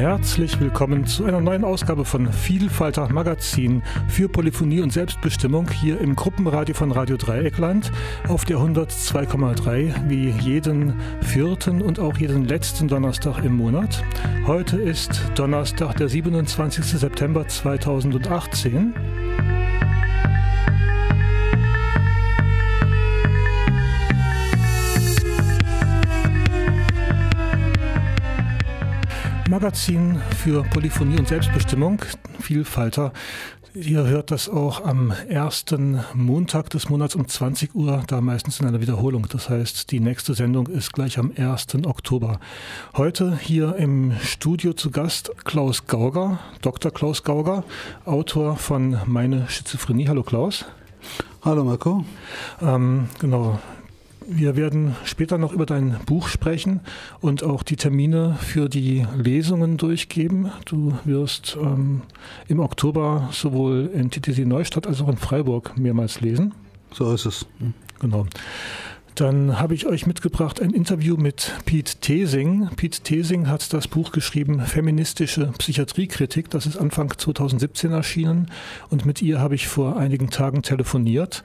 Herzlich willkommen zu einer neuen Ausgabe von Vielfalter Magazin für Polyphonie und Selbstbestimmung hier im Gruppenradio von Radio Dreieckland auf der 102,3 wie jeden vierten und auch jeden letzten Donnerstag im Monat. Heute ist Donnerstag, der 27. September 2018. Magazin für Polyphonie und Selbstbestimmung, Vielfalter. Ihr hört das auch am ersten Montag des Monats um 20 Uhr, da meistens in einer Wiederholung. Das heißt, die nächste Sendung ist gleich am 1. Oktober. Heute hier im Studio zu Gast Klaus Gauger, Dr. Klaus Gauger, Autor von Meine Schizophrenie. Hallo Klaus. Hallo Marco. Ähm, genau, wir werden später noch über dein Buch sprechen und auch die Termine für die Lesungen durchgeben. Du wirst ähm, im Oktober sowohl in TTC Neustadt als auch in Freiburg mehrmals lesen. So ist es. Genau. Dann habe ich euch mitgebracht ein Interview mit Pete Tesing. Pete Tesing hat das Buch geschrieben Feministische Psychiatriekritik. Das ist Anfang 2017 erschienen und mit ihr habe ich vor einigen Tagen telefoniert.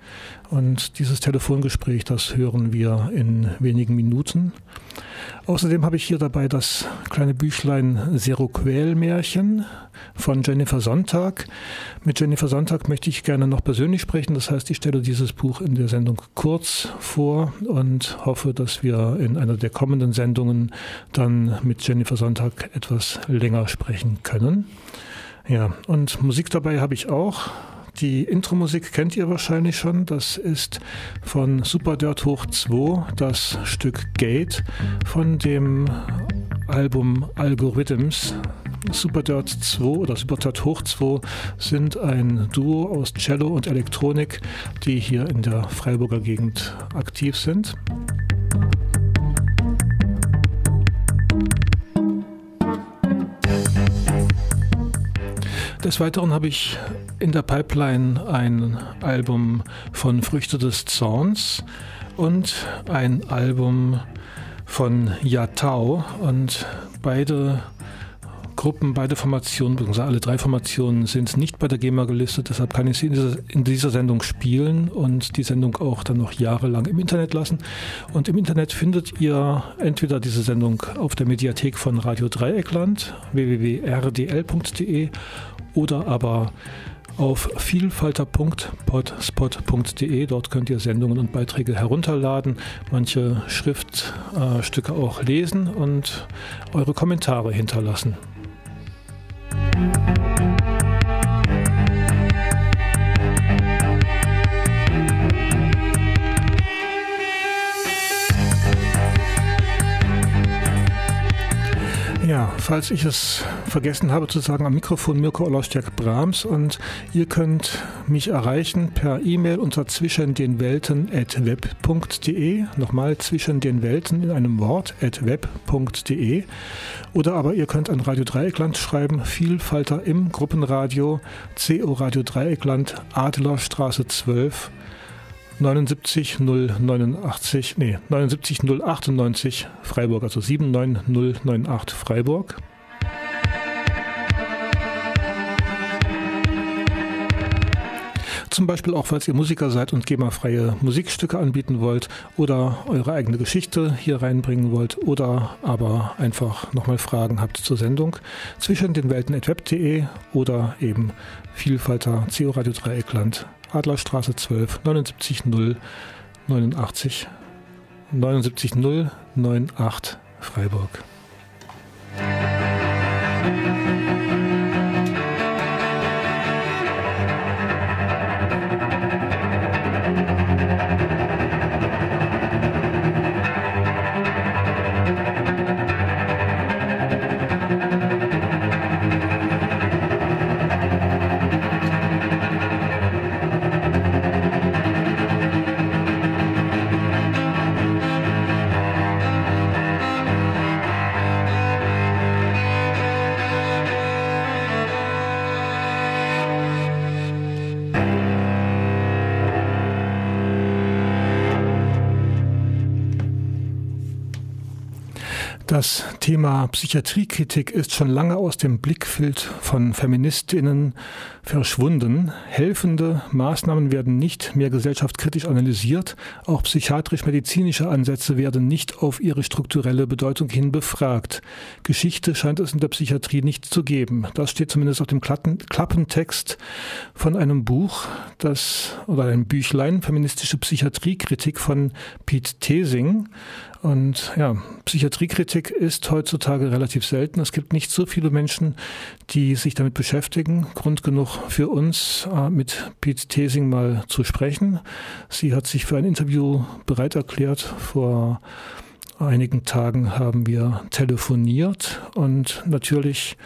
Und dieses Telefongespräch, das hören wir in wenigen Minuten. Außerdem habe ich hier dabei das kleine Büchlein Seroquel-Märchen von Jennifer Sonntag. Mit Jennifer Sonntag möchte ich gerne noch persönlich sprechen. Das heißt, ich stelle dieses Buch in der Sendung kurz vor und hoffe, dass wir in einer der kommenden Sendungen dann mit Jennifer Sonntag etwas länger sprechen können. Ja, und Musik dabei habe ich auch. Die Intro-Musik kennt ihr wahrscheinlich schon. Das ist von Super Dirt Hoch 2 das Stück Gate von dem Album Algorithms. Super Dirt 2 oder Super Dirt Hoch 2 sind ein Duo aus Cello und Elektronik, die hier in der Freiburger Gegend aktiv sind. Des Weiteren habe ich in der Pipeline ein Album von Früchte des Zorns und ein Album von Yatao und beide Gruppen, beide Formationen, beziehungsweise alle drei Formationen sind nicht bei der GEMA gelistet, deshalb kann ich sie in dieser, in dieser, Sendung spielen und die Sendung auch dann noch jahrelang im Internet lassen. Und im Internet findet ihr entweder diese Sendung auf der Mediathek von Radio Dreieckland, www.rdl.de oder aber auf vielfalter.potspot.de. Dort könnt ihr Sendungen und Beiträge herunterladen, manche Schriftstücke auch lesen und eure Kommentare hinterlassen. Ja, falls ich es vergessen habe zu sagen, am Mikrofon Mirko Olostjak Brahms und ihr könnt mich erreichen per E-Mail unter zwischen den Welten at web.de, nochmal zwischen den Welten in einem Wort at web.de oder aber ihr könnt an Radio Dreieckland schreiben, Vielfalter im Gruppenradio, CO Radio Dreieckland, Adlerstraße 12 79 089, nee, 79 098 Freiburg, also 79098 Freiburg. Zum Beispiel auch, falls ihr Musiker seid und GEMA-freie Musikstücke anbieten wollt oder eure eigene Geschichte hier reinbringen wollt oder aber einfach nochmal Fragen habt zur Sendung zwischen den Welten.web.de oder eben Vielfalter CO Radio Dreieckland Adlerstraße 12 79 0 89 79 0 98 Freiburg. Das Thema Psychiatriekritik ist schon lange aus dem Blickfeld von Feministinnen verschwunden. Helfende Maßnahmen werden nicht mehr gesellschaftskritisch analysiert. Auch psychiatrisch-medizinische Ansätze werden nicht auf ihre strukturelle Bedeutung hin befragt. Geschichte scheint es in der Psychiatrie nicht zu geben. Das steht zumindest auf dem Klappentext von einem Buch, das, oder einem Büchlein, Feministische Psychiatriekritik von Pete Thesing. Und ja, Psychiatriekritik ist heutzutage relativ selten. Es gibt nicht so viele Menschen, die sich damit beschäftigen. Grund genug für uns, äh, mit Pete Thesing mal zu sprechen. Sie hat sich für ein Interview bereit erklärt. Vor einigen Tagen haben wir telefoniert und natürlich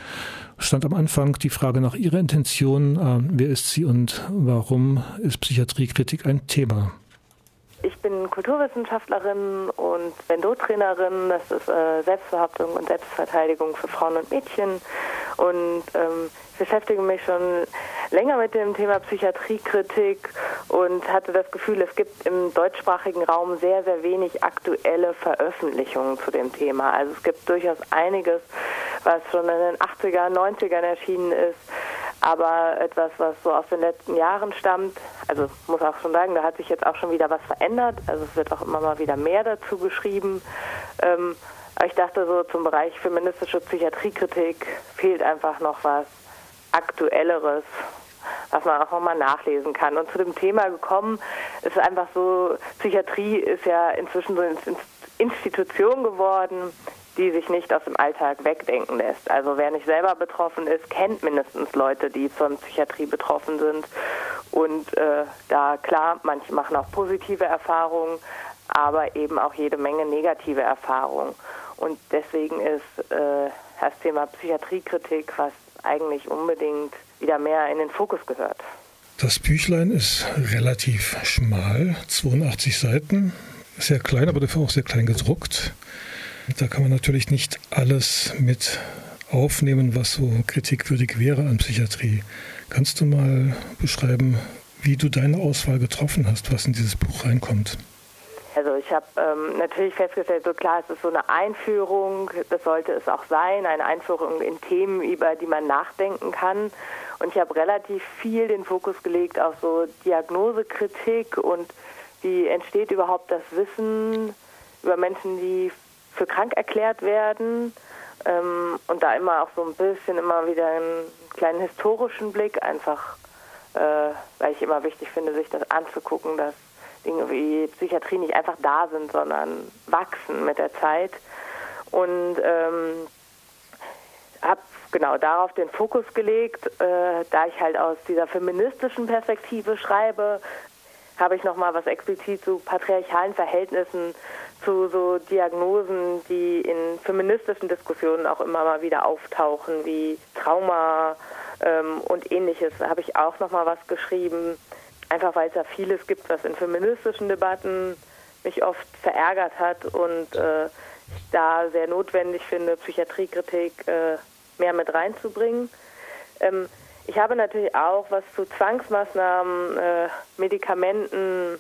stand am Anfang die Frage nach ihrer Intention. Äh, wer ist sie und warum ist Psychiatriekritik ein Thema? Ich bin Kulturwissenschaftlerin und Bendo-Trainerin. Das ist äh, Selbstbehauptung und Selbstverteidigung für Frauen und Mädchen. Und ähm, ich beschäftige mich schon länger mit dem Thema Psychiatriekritik und hatte das Gefühl, es gibt im deutschsprachigen Raum sehr, sehr wenig aktuelle Veröffentlichungen zu dem Thema. Also es gibt durchaus einiges, was schon in den 80er, 90ern erschienen ist aber etwas, was so aus den letzten Jahren stammt. Also muss auch schon sagen, da hat sich jetzt auch schon wieder was verändert. Also es wird auch immer mal wieder mehr dazu geschrieben. Ähm, aber ich dachte so zum Bereich feministische Psychiatriekritik fehlt einfach noch was Aktuelleres, was man auch nochmal nachlesen kann. Und zu dem Thema gekommen ist einfach so, Psychiatrie ist ja inzwischen so eine Institution geworden, die sich nicht aus dem Alltag wegdenken lässt. Also wer nicht selber betroffen ist, kennt mindestens Leute, die von Psychiatrie betroffen sind. Und äh, da klar, manche machen auch positive Erfahrungen, aber eben auch jede Menge negative Erfahrungen. Und deswegen ist äh, das Thema Psychiatriekritik, was eigentlich unbedingt wieder mehr in den Fokus gehört. Das Büchlein ist relativ schmal, 82 Seiten, sehr klein, aber dafür auch sehr klein gedruckt. Da kann man natürlich nicht alles mit aufnehmen, was so kritikwürdig wäre an Psychiatrie. Kannst du mal beschreiben, wie du deine Auswahl getroffen hast, was in dieses Buch reinkommt? Also ich habe ähm, natürlich festgestellt, so klar, es ist so eine Einführung, das sollte es auch sein, eine Einführung in Themen, über die man nachdenken kann. Und ich habe relativ viel den Fokus gelegt auf so Diagnosekritik und wie entsteht überhaupt das Wissen über Menschen, die für krank erklärt werden ähm, und da immer auch so ein bisschen immer wieder einen kleinen historischen Blick, einfach äh, weil ich immer wichtig finde, sich das anzugucken, dass Dinge wie Psychiatrie nicht einfach da sind, sondern wachsen mit der Zeit. Und ähm, habe genau darauf den Fokus gelegt, äh, da ich halt aus dieser feministischen Perspektive schreibe, habe ich nochmal was explizit zu patriarchalen Verhältnissen zu so Diagnosen, die in feministischen Diskussionen auch immer mal wieder auftauchen, wie Trauma ähm, und ähnliches, habe ich auch noch mal was geschrieben. Einfach weil es ja vieles gibt, was in feministischen Debatten mich oft verärgert hat und äh, ich da sehr notwendig finde, Psychiatriekritik äh, mehr mit reinzubringen. Ähm, ich habe natürlich auch was zu Zwangsmaßnahmen, äh, Medikamenten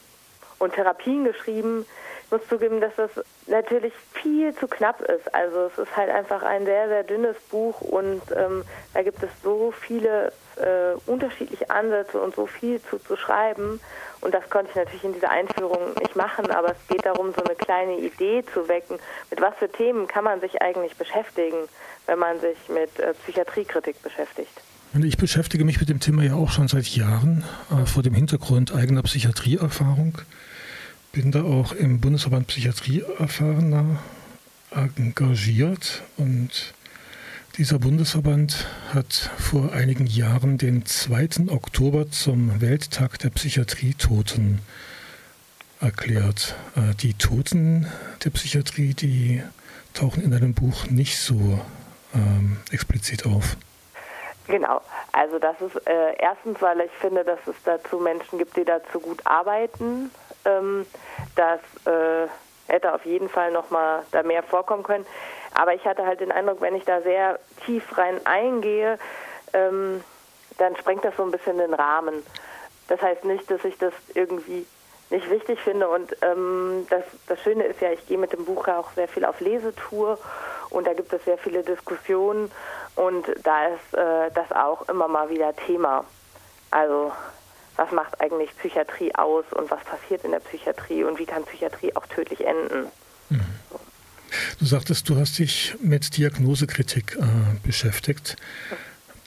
und Therapien geschrieben, muss zugeben, dass das natürlich viel zu knapp ist. Also es ist halt einfach ein sehr, sehr dünnes Buch und ähm, da gibt es so viele äh, unterschiedliche Ansätze und so viel zu, zu schreiben. Und das konnte ich natürlich in dieser Einführung nicht machen, aber es geht darum, so eine kleine Idee zu wecken. Mit was für Themen kann man sich eigentlich beschäftigen, wenn man sich mit äh, Psychiatriekritik beschäftigt? Ich beschäftige mich mit dem Thema ja auch schon seit Jahren äh, vor dem Hintergrund eigener Psychiatrieerfahrung bin da auch im Bundesverband Psychiatrie Erfahrener engagiert und dieser Bundesverband hat vor einigen Jahren den 2. Oktober zum Welttag der Psychiatrie-Toten erklärt. Äh, die Toten der Psychiatrie, die tauchen in deinem Buch nicht so ähm, explizit auf. Genau, also das ist äh, erstens, weil ich finde, dass es dazu Menschen gibt, die dazu gut arbeiten ähm, das äh, hätte auf jeden Fall noch mal da mehr vorkommen können. Aber ich hatte halt den Eindruck, wenn ich da sehr tief rein eingehe, ähm, dann sprengt das so ein bisschen den Rahmen. Das heißt nicht, dass ich das irgendwie nicht wichtig finde. Und ähm, das, das Schöne ist ja, ich gehe mit dem Buch ja auch sehr viel auf Lesetour Und da gibt es sehr viele Diskussionen und da ist äh, das auch immer mal wieder Thema. Also was macht eigentlich Psychiatrie aus und was passiert in der Psychiatrie und wie kann Psychiatrie auch tödlich enden. Mhm. Du sagtest, du hast dich mit Diagnosekritik äh, beschäftigt.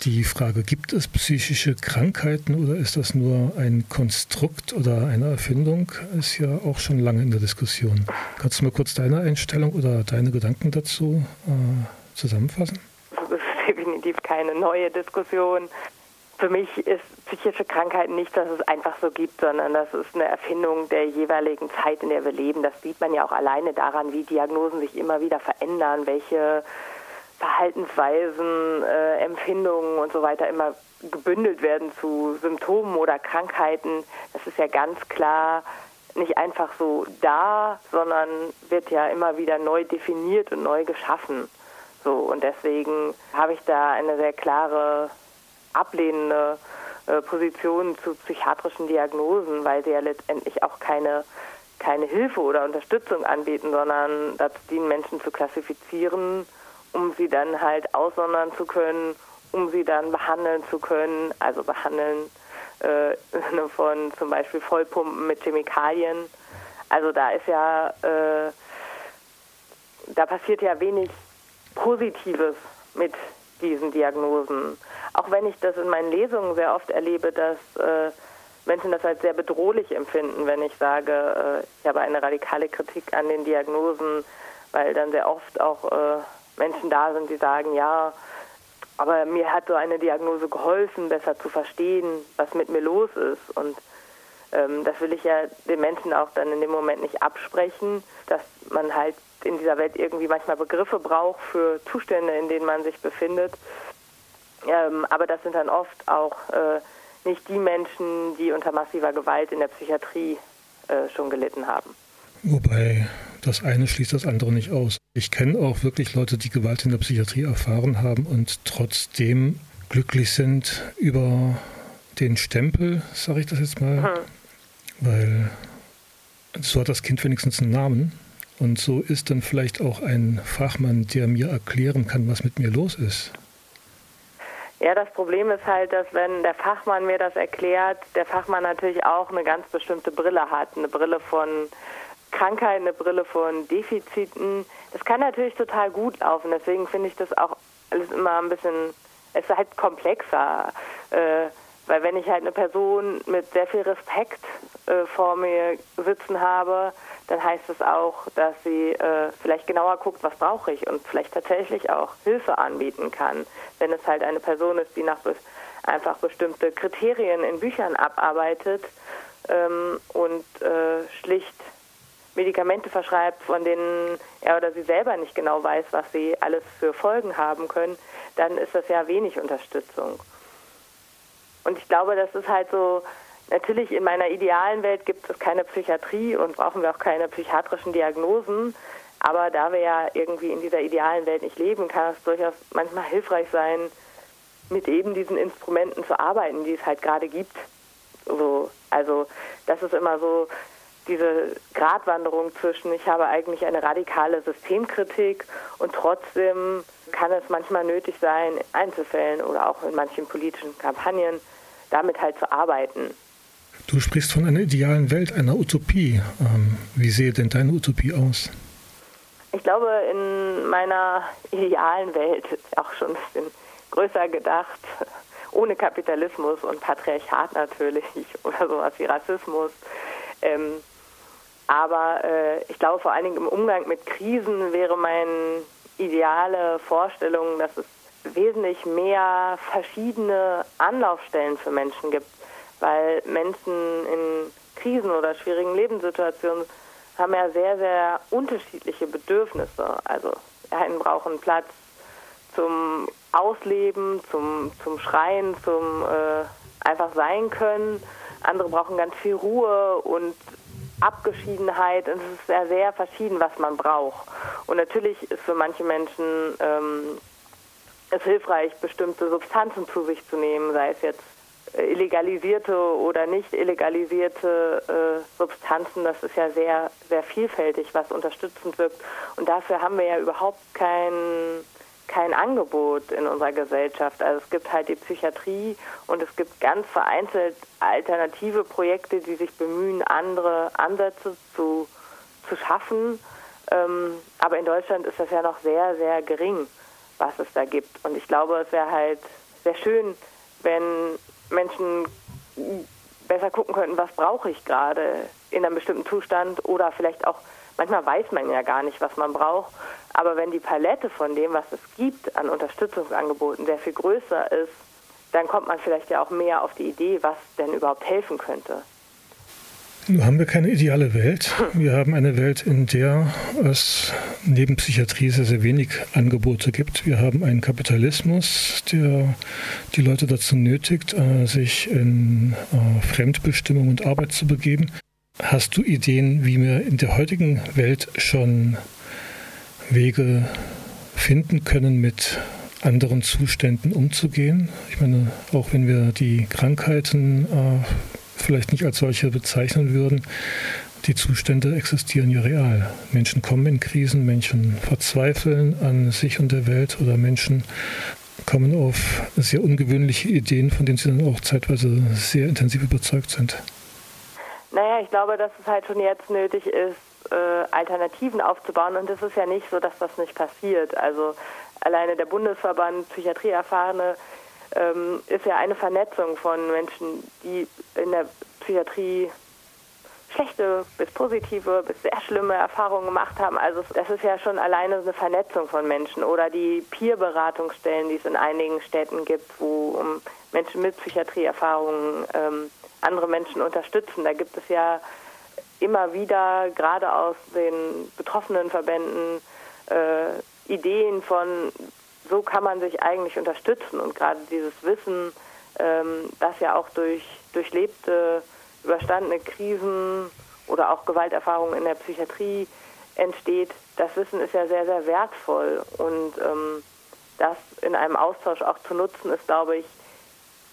Die Frage, gibt es psychische Krankheiten oder ist das nur ein Konstrukt oder eine Erfindung, ist ja auch schon lange in der Diskussion. Kannst du mal kurz deine Einstellung oder deine Gedanken dazu äh, zusammenfassen? Definitiv keine neue Diskussion für mich ist psychische Krankheit nicht, dass es einfach so gibt, sondern das ist eine Erfindung der jeweiligen Zeit, in der wir leben. Das sieht man ja auch alleine daran, wie Diagnosen sich immer wieder verändern, welche Verhaltensweisen, äh, Empfindungen und so weiter immer gebündelt werden zu Symptomen oder Krankheiten. Das ist ja ganz klar nicht einfach so da, sondern wird ja immer wieder neu definiert und neu geschaffen. So und deswegen habe ich da eine sehr klare ablehnende äh, Position zu psychiatrischen Diagnosen, weil sie ja letztendlich auch keine, keine Hilfe oder Unterstützung anbieten, sondern dazu dienen, Menschen zu klassifizieren, um sie dann halt aussondern zu können, um sie dann behandeln zu können, also behandeln äh, von zum Beispiel Vollpumpen mit Chemikalien. Also da ist ja, äh, da passiert ja wenig Positives mit diesen Diagnosen. Auch wenn ich das in meinen Lesungen sehr oft erlebe, dass äh, Menschen das als sehr bedrohlich empfinden, wenn ich sage, äh, ich habe eine radikale Kritik an den Diagnosen, weil dann sehr oft auch äh, Menschen da sind, die sagen, ja, aber mir hat so eine Diagnose geholfen, besser zu verstehen, was mit mir los ist. Und ähm, das will ich ja den Menschen auch dann in dem Moment nicht absprechen, dass man halt in dieser Welt irgendwie manchmal Begriffe braucht für Zustände, in denen man sich befindet. Ähm, aber das sind dann oft auch äh, nicht die Menschen, die unter massiver Gewalt in der Psychiatrie äh, schon gelitten haben. Wobei das eine schließt das andere nicht aus. Ich kenne auch wirklich Leute, die Gewalt in der Psychiatrie erfahren haben und trotzdem glücklich sind über den Stempel, sage ich das jetzt mal, mhm. weil so hat das Kind wenigstens einen Namen und so ist dann vielleicht auch ein Fachmann, der mir erklären kann, was mit mir los ist. Ja, das Problem ist halt, dass wenn der Fachmann mir das erklärt, der Fachmann natürlich auch eine ganz bestimmte Brille hat, eine Brille von Krankheit, eine Brille von Defiziten. Das kann natürlich total gut laufen. Deswegen finde ich das auch alles immer ein bisschen, es ist halt komplexer. Äh, weil wenn ich halt eine Person mit sehr viel Respekt äh, vor mir sitzen habe, dann heißt es auch, dass sie äh, vielleicht genauer guckt, was brauche ich und vielleicht tatsächlich auch Hilfe anbieten kann. Wenn es halt eine Person ist, die nach be einfach bestimmte Kriterien in Büchern abarbeitet ähm, und äh, schlicht Medikamente verschreibt, von denen er oder sie selber nicht genau weiß, was sie alles für Folgen haben können, dann ist das ja wenig Unterstützung. Und ich glaube, das ist halt so, natürlich in meiner idealen Welt gibt es keine Psychiatrie und brauchen wir auch keine psychiatrischen Diagnosen. Aber da wir ja irgendwie in dieser idealen Welt nicht leben, kann es durchaus manchmal hilfreich sein, mit eben diesen Instrumenten zu arbeiten, die es halt gerade gibt. So, also das ist immer so diese Gratwanderung zwischen, ich habe eigentlich eine radikale Systemkritik und trotzdem kann es manchmal nötig sein, in Einzelfällen oder auch in manchen politischen Kampagnen damit halt zu arbeiten. Du sprichst von einer idealen Welt, einer Utopie. Ähm, wie sehe denn deine Utopie aus? Ich glaube, in meiner idealen Welt, auch schon ein bisschen größer gedacht, ohne Kapitalismus und Patriarchat natürlich oder sowas wie Rassismus. Ähm, aber äh, ich glaube, vor allen Dingen im Umgang mit Krisen wäre meine ideale Vorstellung, dass es wesentlich mehr verschiedene Anlaufstellen für Menschen gibt, weil Menschen in Krisen oder schwierigen Lebenssituationen haben ja sehr, sehr unterschiedliche Bedürfnisse. Also einen brauchen Platz zum Ausleben, zum, zum Schreien, zum äh, einfach sein können. Andere brauchen ganz viel Ruhe und Abgeschiedenheit. Und es ist sehr, sehr verschieden, was man braucht. Und natürlich ist für manche Menschen ähm, es hilfreich, bestimmte Substanzen zu sich zu nehmen, sei es jetzt illegalisierte oder nicht illegalisierte äh, Substanzen, das ist ja sehr, sehr vielfältig, was unterstützend wirkt. Und dafür haben wir ja überhaupt kein, kein Angebot in unserer Gesellschaft. Also es gibt halt die Psychiatrie und es gibt ganz vereinzelt alternative Projekte, die sich bemühen, andere Ansätze zu, zu schaffen. Ähm, aber in Deutschland ist das ja noch sehr, sehr gering, was es da gibt. Und ich glaube, es wäre halt sehr schön, wenn Menschen besser gucken könnten, was brauche ich gerade in einem bestimmten Zustand oder vielleicht auch, manchmal weiß man ja gar nicht, was man braucht, aber wenn die Palette von dem, was es gibt an Unterstützungsangeboten, sehr viel größer ist, dann kommt man vielleicht ja auch mehr auf die Idee, was denn überhaupt helfen könnte. Nun haben wir keine ideale Welt. Wir haben eine Welt, in der es neben Psychiatrie sehr, sehr wenig Angebote gibt. Wir haben einen Kapitalismus, der die Leute dazu nötigt, äh, sich in äh, Fremdbestimmung und Arbeit zu begeben. Hast du Ideen, wie wir in der heutigen Welt schon Wege finden können, mit anderen Zuständen umzugehen? Ich meine, auch wenn wir die Krankheiten äh, vielleicht nicht als solche bezeichnen würden, die Zustände existieren ja real. Menschen kommen in Krisen, Menschen verzweifeln an sich und der Welt oder Menschen kommen auf sehr ungewöhnliche Ideen, von denen sie dann auch zeitweise sehr intensiv überzeugt sind. Naja, ich glaube, dass es halt schon jetzt nötig ist, äh, Alternativen aufzubauen. Und es ist ja nicht so, dass das nicht passiert. Also alleine der Bundesverband Psychiatrieerfahrene ähm, ist ja eine Vernetzung von Menschen, die in der Psychiatrie schlechte bis positive bis sehr schlimme Erfahrungen gemacht haben. Also das ist ja schon alleine eine Vernetzung von Menschen oder die Peer-Beratungsstellen, die es in einigen Städten gibt, wo Menschen mit Psychiatrieerfahrungen ähm, andere Menschen unterstützen. Da gibt es ja immer wieder, gerade aus den betroffenen Verbänden, äh, Ideen von, so kann man sich eigentlich unterstützen und gerade dieses Wissen, ähm, das ja auch durch durchlebte, überstandene Krisen oder auch Gewalterfahrungen in der Psychiatrie entsteht, das Wissen ist ja sehr, sehr wertvoll und ähm, das in einem Austausch auch zu nutzen, ist, glaube ich,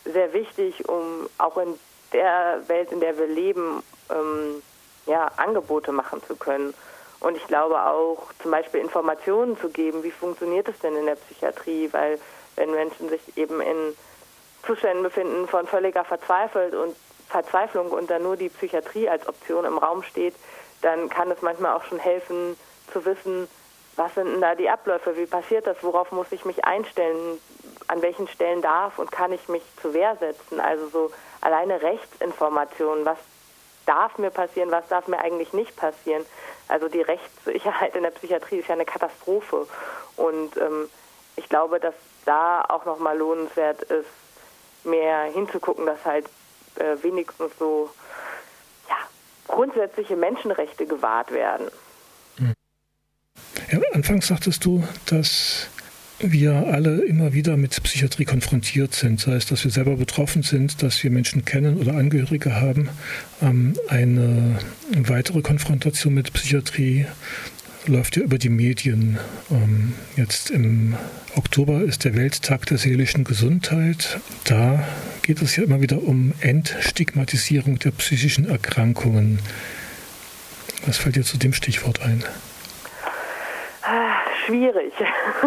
sehr wichtig, um auch in der Welt, in der wir leben, ähm, ja, Angebote machen zu können. Und ich glaube auch zum Beispiel Informationen zu geben, wie funktioniert es denn in der Psychiatrie, weil wenn Menschen sich eben in Zuständen befinden von völliger Verzweifelt und Verzweiflung und dann nur die Psychiatrie als Option im Raum steht, dann kann es manchmal auch schon helfen zu wissen, was sind denn da die Abläufe, wie passiert das, worauf muss ich mich einstellen, an welchen Stellen darf und kann ich mich zur Wehr setzen. Also so alleine Rechtsinformationen, was darf mir passieren, was darf mir eigentlich nicht passieren. Also die Rechtssicherheit in der Psychiatrie ist ja eine Katastrophe. Und ähm, ich glaube, dass da auch nochmal lohnenswert ist, mehr hinzugucken, dass halt äh, wenigstens so ja, grundsätzliche Menschenrechte gewahrt werden. Ja, anfangs sagtest du, dass wir alle immer wieder mit Psychiatrie konfrontiert sind, sei es, dass wir selber betroffen sind, dass wir Menschen kennen oder Angehörige haben. Ähm, eine weitere Konfrontation mit Psychiatrie läuft ja über die Medien. Ähm, jetzt im Oktober ist der Welttag der seelischen Gesundheit. Da geht es ja immer wieder um Entstigmatisierung der psychischen Erkrankungen. Was fällt dir zu dem Stichwort ein? Schwierig.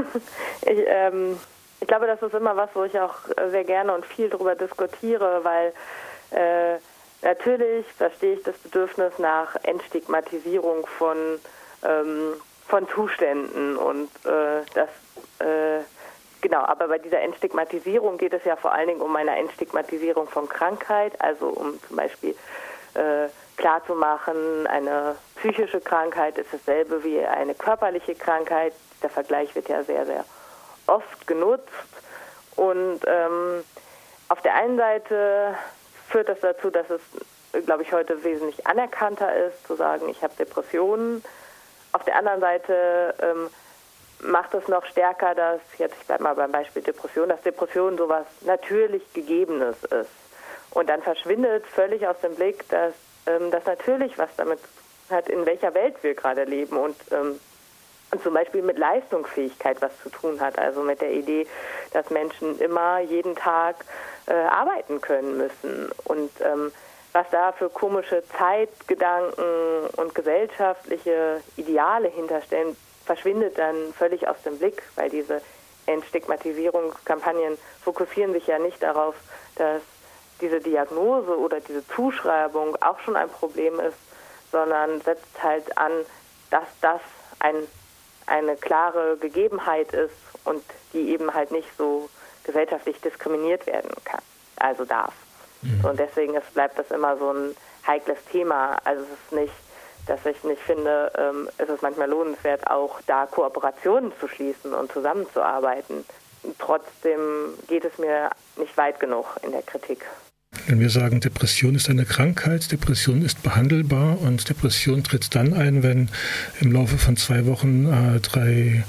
ich, ähm, ich glaube, das ist immer was, wo ich auch sehr gerne und viel darüber diskutiere, weil äh, natürlich verstehe ich das Bedürfnis nach Entstigmatisierung von, ähm, von Zuständen und äh, das äh, Genau, aber bei dieser Entstigmatisierung geht es ja vor allen Dingen um eine Entstigmatisierung von Krankheit, also um zum Beispiel äh, klarzumachen, eine psychische Krankheit ist dasselbe wie eine körperliche Krankheit der Vergleich wird ja sehr, sehr oft genutzt. Und ähm, auf der einen Seite führt das dazu, dass es, glaube ich, heute wesentlich anerkannter ist, zu sagen, ich habe Depressionen. Auf der anderen Seite ähm, macht es noch stärker, dass, jetzt ich bleibe mal beim Beispiel Depression, dass Depression sowas natürlich Gegebenes ist. Und dann verschwindet völlig aus dem Blick, dass ähm, das natürlich was damit hat, in welcher Welt wir gerade leben und ähm, zum Beispiel mit Leistungsfähigkeit was zu tun hat. Also mit der Idee, dass Menschen immer jeden Tag äh, arbeiten können müssen. Und ähm, was da für komische Zeitgedanken und gesellschaftliche Ideale hinterstellen, verschwindet dann völlig aus dem Blick, weil diese Entstigmatisierungskampagnen fokussieren sich ja nicht darauf, dass diese Diagnose oder diese Zuschreibung auch schon ein Problem ist, sondern setzt halt an, dass das ein, eine klare Gegebenheit ist und die eben halt nicht so gesellschaftlich diskriminiert werden kann, also darf. Mhm. Und deswegen ist, bleibt das immer so ein heikles Thema. Also es ist nicht, dass ich nicht finde, ähm, es ist manchmal lohnenswert, auch da Kooperationen zu schließen und zusammenzuarbeiten. Trotzdem geht es mir nicht weit genug in der Kritik. Wenn wir sagen, Depression ist eine Krankheit, Depression ist behandelbar und Depression tritt dann ein, wenn im Laufe von zwei Wochen äh, drei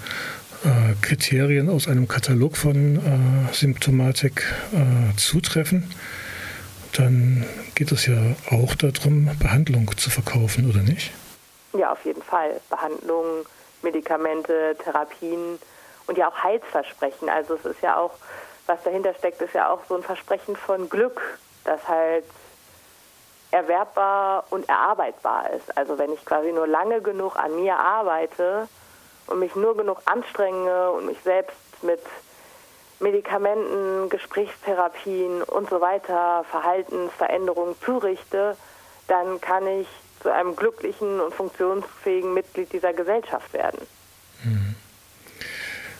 äh, Kriterien aus einem Katalog von äh, Symptomatik äh, zutreffen, dann geht es ja auch darum, Behandlung zu verkaufen, oder nicht? Ja, auf jeden Fall. Behandlung, Medikamente, Therapien und ja auch Heilsversprechen. Also es ist ja auch, was dahinter steckt, ist ja auch so ein Versprechen von Glück, das halt erwerbbar und erarbeitbar ist. Also wenn ich quasi nur lange genug an mir arbeite und mich nur genug anstrenge und mich selbst mit Medikamenten, Gesprächstherapien und so weiter, Verhaltensveränderungen zurichte, dann kann ich zu einem glücklichen und funktionsfähigen Mitglied dieser Gesellschaft werden. Mhm.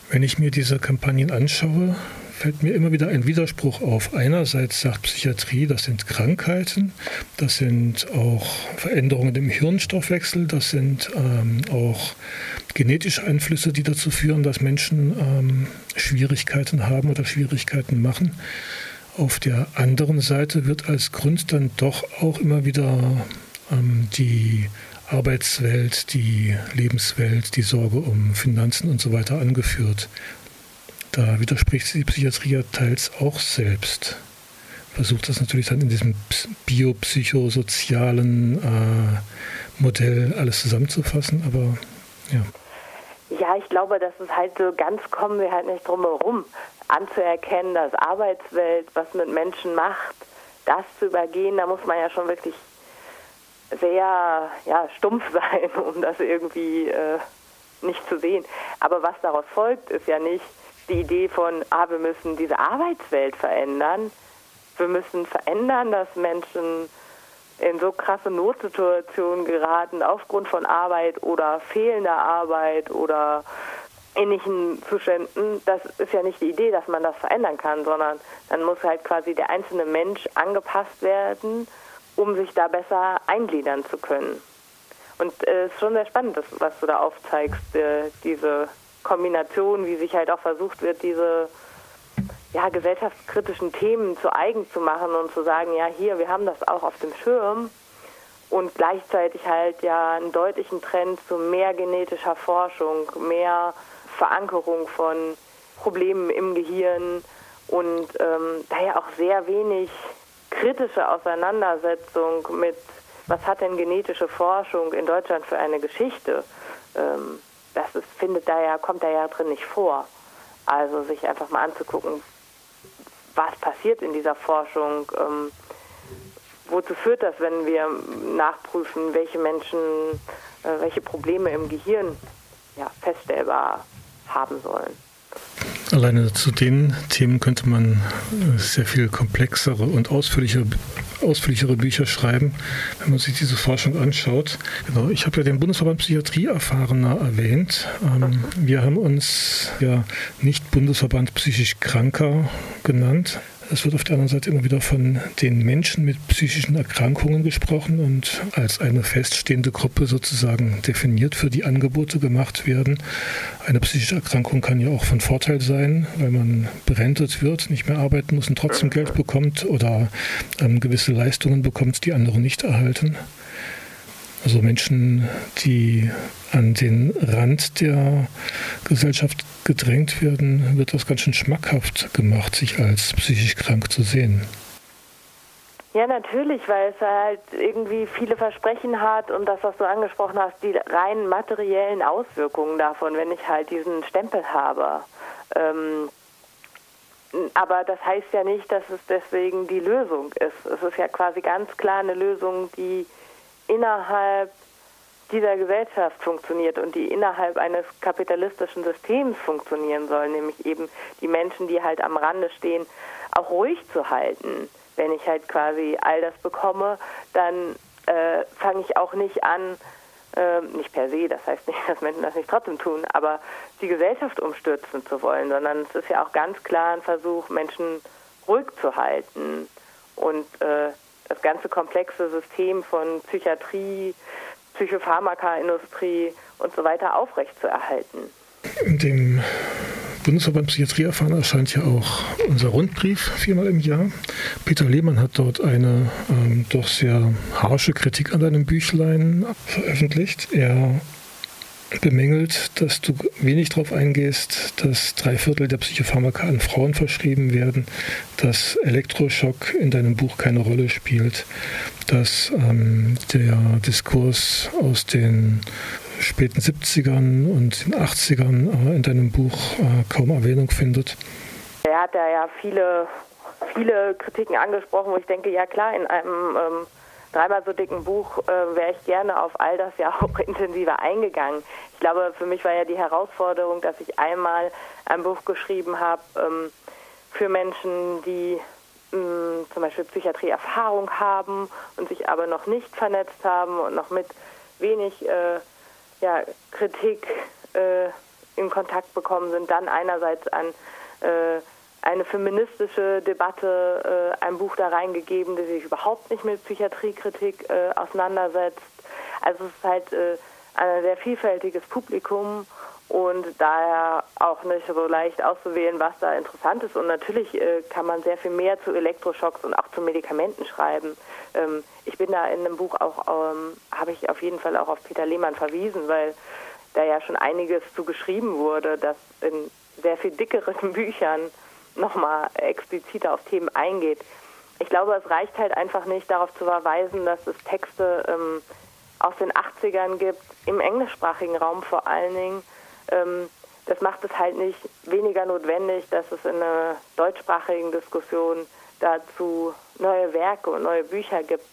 Wenn ich mir diese Kampagnen anschaue, fällt mir immer wieder ein Widerspruch auf. Einerseits sagt Psychiatrie, das sind Krankheiten, das sind auch Veränderungen im Hirnstoffwechsel, das sind ähm, auch genetische Einflüsse, die dazu führen, dass Menschen ähm, Schwierigkeiten haben oder Schwierigkeiten machen. Auf der anderen Seite wird als Grund dann doch auch immer wieder ähm, die Arbeitswelt, die Lebenswelt, die Sorge um Finanzen und so weiter angeführt. Da widerspricht die Psychiatrie ja teils auch selbst. Versucht das natürlich dann in diesem biopsychosozialen äh, Modell alles zusammenzufassen, aber ja. Ja, ich glaube, dass es halt so ganz kommen wir halt nicht drum herum, anzuerkennen, dass Arbeitswelt was mit Menschen macht, das zu übergehen, da muss man ja schon wirklich sehr ja, stumpf sein, um das irgendwie äh, nicht zu sehen. Aber was daraus folgt, ist ja nicht, die Idee von, ah, wir müssen diese Arbeitswelt verändern. Wir müssen verändern, dass Menschen in so krasse Notsituationen geraten aufgrund von Arbeit oder fehlender Arbeit oder ähnlichen Zuständen. Das ist ja nicht die Idee, dass man das verändern kann, sondern dann muss halt quasi der einzelne Mensch angepasst werden, um sich da besser eingliedern zu können. Und es äh, ist schon sehr spannend, was du da aufzeigst, äh, diese Kombination, wie sich halt auch versucht wird, diese ja, gesellschaftskritischen Themen zu eigen zu machen und zu sagen, ja, hier, wir haben das auch auf dem Schirm und gleichzeitig halt ja einen deutlichen Trend zu mehr genetischer Forschung, mehr Verankerung von Problemen im Gehirn und ähm, daher auch sehr wenig kritische Auseinandersetzung mit, was hat denn genetische Forschung in Deutschland für eine Geschichte. Ähm, das ist, findet da ja, kommt da ja drin nicht vor. Also sich einfach mal anzugucken, was passiert in dieser Forschung, ähm, wozu führt das, wenn wir nachprüfen, welche Menschen, äh, welche Probleme im Gehirn ja, feststellbar haben sollen. Alleine zu den Themen könnte man äh, sehr viel komplexere und ausführlichere, ausführlichere Bücher schreiben, wenn man sich diese Forschung anschaut. Genau, ich habe ja den Bundesverband Psychiatrie Erfahrener erwähnt. Ähm, wir haben uns ja nicht Bundesverband psychisch Kranker genannt. Es wird auf der anderen Seite immer wieder von den Menschen mit psychischen Erkrankungen gesprochen und als eine feststehende Gruppe sozusagen definiert, für die Angebote gemacht werden. Eine psychische Erkrankung kann ja auch von Vorteil sein, weil man berentet wird, nicht mehr arbeiten muss und trotzdem Geld bekommt oder ähm, gewisse Leistungen bekommt, die andere nicht erhalten. Also Menschen, die an den Rand der Gesellschaft gedrängt werden, wird das ganz schön schmackhaft gemacht, sich als psychisch krank zu sehen. Ja, natürlich, weil es halt irgendwie viele Versprechen hat und das, was du angesprochen hast, die rein materiellen Auswirkungen davon, wenn ich halt diesen Stempel habe. Ähm, aber das heißt ja nicht, dass es deswegen die Lösung ist. Es ist ja quasi ganz klar eine Lösung, die innerhalb dieser Gesellschaft funktioniert und die innerhalb eines kapitalistischen Systems funktionieren soll, nämlich eben die Menschen, die halt am Rande stehen, auch ruhig zu halten. Wenn ich halt quasi all das bekomme, dann äh, fange ich auch nicht an, äh, nicht per se, das heißt nicht, dass Menschen das nicht trotzdem tun, aber die Gesellschaft umstürzen zu wollen, sondern es ist ja auch ganz klar ein Versuch, Menschen ruhig zu halten und äh, das ganze komplexe System von Psychiatrie, Psychopharmakaindustrie und so weiter aufrechtzuerhalten. In dem Bundesverband Psychiatrie erfahren erscheint ja auch unser Rundbrief viermal im Jahr. Peter Lehmann hat dort eine ähm, doch sehr harsche Kritik an deinem Büchlein veröffentlicht. Er bemängelt, dass du wenig darauf eingehst, dass drei Viertel der Psychopharmaka an Frauen verschrieben werden, dass Elektroschock in deinem Buch keine Rolle spielt, dass ähm, der Diskurs aus den späten 70ern und den 80ern äh, in deinem Buch äh, kaum Erwähnung findet. Er hat da ja viele, viele Kritiken angesprochen, wo ich denke, ja klar, in einem ähm, dreimal so dicken Buch äh, wäre ich gerne auf all das ja auch intensiver eingegangen. Ich glaube, für mich war ja die Herausforderung, dass ich einmal ein Buch geschrieben habe ähm, für Menschen, die mh, mm, zum Beispiel Psychiatrieerfahrung haben und sich aber noch nicht vernetzt haben und noch mit wenig äh, ja, Kritik äh, in Kontakt bekommen sind, dann einerseits an äh, eine feministische Debatte, äh, ein Buch da reingegeben, das sich überhaupt nicht mit Psychiatriekritik äh, auseinandersetzt. Also es ist halt äh, ein sehr vielfältiges Publikum und daher auch nicht so leicht auszuwählen, was da interessant ist. Und natürlich äh, kann man sehr viel mehr zu Elektroschocks und auch zu Medikamenten schreiben. Ähm, ich bin da in dem Buch auch, ähm, habe ich auf jeden Fall auch auf Peter Lehmann verwiesen, weil da ja schon einiges zu geschrieben wurde, das in sehr viel dickeren Büchern nochmal expliziter auf Themen eingeht. Ich glaube, es reicht halt einfach nicht darauf zu verweisen, dass es Texte ähm, aus den 80ern gibt, im englischsprachigen Raum vor allen Dingen. Ähm, das macht es halt nicht weniger notwendig, dass es in einer deutschsprachigen Diskussion dazu neue Werke und neue Bücher gibt.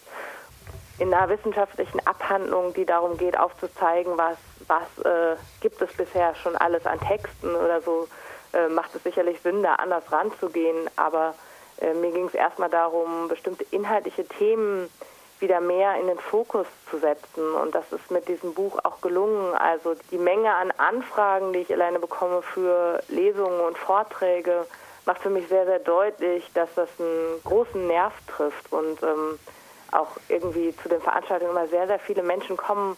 In einer wissenschaftlichen Abhandlung, die darum geht, aufzuzeigen, was, was äh, gibt es bisher schon alles an Texten oder so, äh, macht es sicherlich Sinn, da anders ranzugehen. Aber äh, mir ging es erstmal darum, bestimmte inhaltliche Themen wieder mehr in den Fokus zu setzen. Und das ist mit diesem Buch auch gelungen. Also die Menge an Anfragen, die ich alleine bekomme für Lesungen und Vorträge, macht für mich sehr, sehr deutlich, dass das einen großen Nerv trifft und ähm, auch irgendwie zu den Veranstaltungen immer sehr, sehr viele Menschen kommen,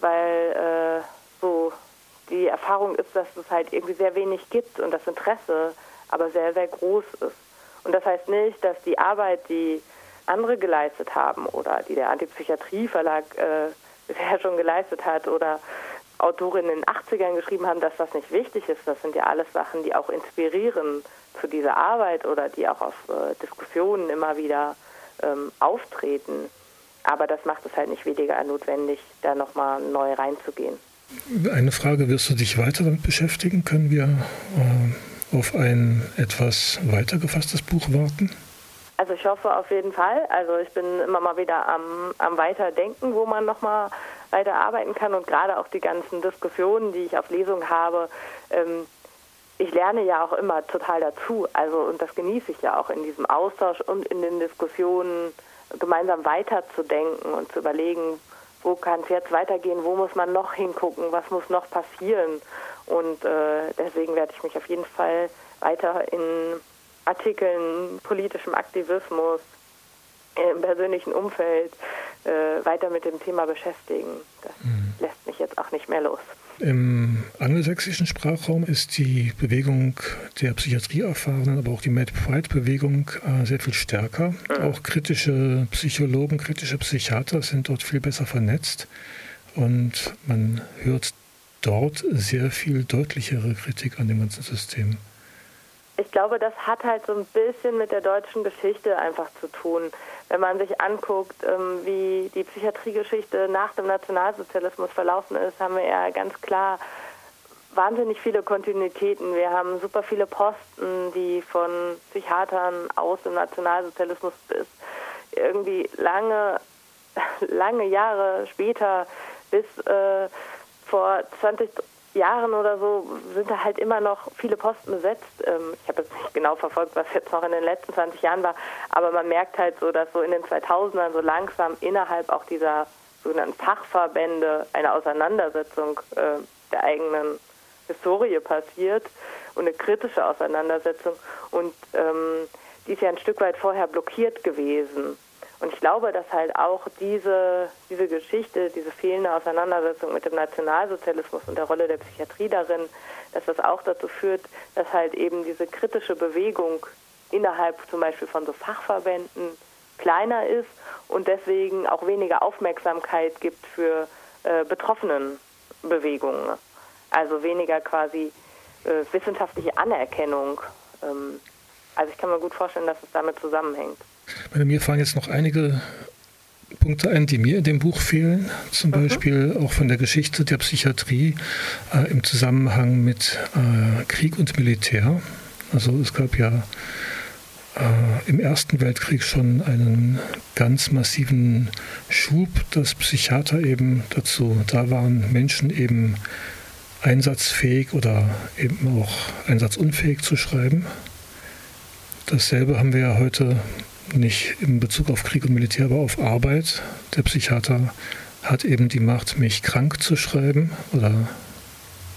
weil äh, so Erfahrung ist, dass es halt irgendwie sehr wenig gibt und das Interesse aber sehr, sehr groß ist. Und das heißt nicht, dass die Arbeit, die andere geleistet haben oder die der Antipsychiatrie-Verlag äh, bisher schon geleistet hat oder Autorinnen in den 80ern geschrieben haben, dass das nicht wichtig ist. Das sind ja alles Sachen, die auch inspirieren zu dieser Arbeit oder die auch auf äh, Diskussionen immer wieder ähm, auftreten. Aber das macht es halt nicht weniger notwendig, da nochmal neu reinzugehen. Eine Frage, wirst du dich weiter damit beschäftigen? Können wir äh, auf ein etwas weiter gefasstes Buch warten? Also ich hoffe auf jeden Fall. Also ich bin immer mal wieder am, am Weiterdenken, wo man nochmal weiter arbeiten kann und gerade auch die ganzen Diskussionen, die ich auf Lesung habe. Ähm, ich lerne ja auch immer total dazu. Also und das genieße ich ja auch in diesem Austausch und in den Diskussionen gemeinsam weiterzudenken und zu überlegen, wo kann es jetzt weitergehen, wo muss man noch hingucken, was muss noch passieren. Und äh, deswegen werde ich mich auf jeden Fall weiter in Artikeln, politischem Aktivismus, im persönlichen Umfeld äh, weiter mit dem Thema beschäftigen. Das mhm. lässt mich jetzt auch nicht mehr los. Im angelsächsischen Sprachraum ist die Bewegung der Psychiatrieerfahrenen, aber auch die Mad Pride-Bewegung äh, sehr viel stärker. Mhm. Auch kritische Psychologen, kritische Psychiater sind dort viel besser vernetzt und man hört dort sehr viel deutlichere Kritik an dem ganzen System. Ich glaube, das hat halt so ein bisschen mit der deutschen Geschichte einfach zu tun. Wenn man sich anguckt, ähm, wie die Psychiatriegeschichte nach dem Nationalsozialismus verlaufen ist, haben wir ja ganz klar wahnsinnig viele Kontinuitäten. Wir haben super viele Posten, die von Psychiatern aus dem Nationalsozialismus bis irgendwie lange, lange Jahre später bis äh, vor 20 Jahren oder so sind da halt immer noch viele Posten besetzt. Ähm, ich habe jetzt nicht genau verfolgt, was jetzt noch in den letzten 20 Jahren war, aber man merkt halt so, dass so in den 2000ern so langsam innerhalb auch dieser sogenannten Fachverbände eine Auseinandersetzung äh, der eigenen Historie passiert und eine kritische Auseinandersetzung. Und ähm, die ist ja ein Stück weit vorher blockiert gewesen. Und ich glaube, dass halt auch diese, diese Geschichte, diese fehlende Auseinandersetzung mit dem Nationalsozialismus und der Rolle der Psychiatrie darin, dass das auch dazu führt, dass halt eben diese kritische Bewegung innerhalb zum Beispiel von so Fachverbänden kleiner ist und deswegen auch weniger Aufmerksamkeit gibt für äh, betroffenen Bewegungen. Also weniger quasi äh, wissenschaftliche Anerkennung. Ähm, also ich kann mir gut vorstellen, dass es damit zusammenhängt. Bei mir fallen jetzt noch einige Punkte ein, die mir in dem Buch fehlen. Zum mhm. Beispiel auch von der Geschichte der Psychiatrie äh, im Zusammenhang mit äh, Krieg und Militär. Also es gab ja äh, im Ersten Weltkrieg schon einen ganz massiven Schub, dass Psychiater eben dazu da waren, Menschen eben einsatzfähig oder eben auch einsatzunfähig zu schreiben. Dasselbe haben wir ja heute nicht in Bezug auf Krieg und Militär, aber auf Arbeit. Der Psychiater hat eben die Macht, mich krank zu schreiben oder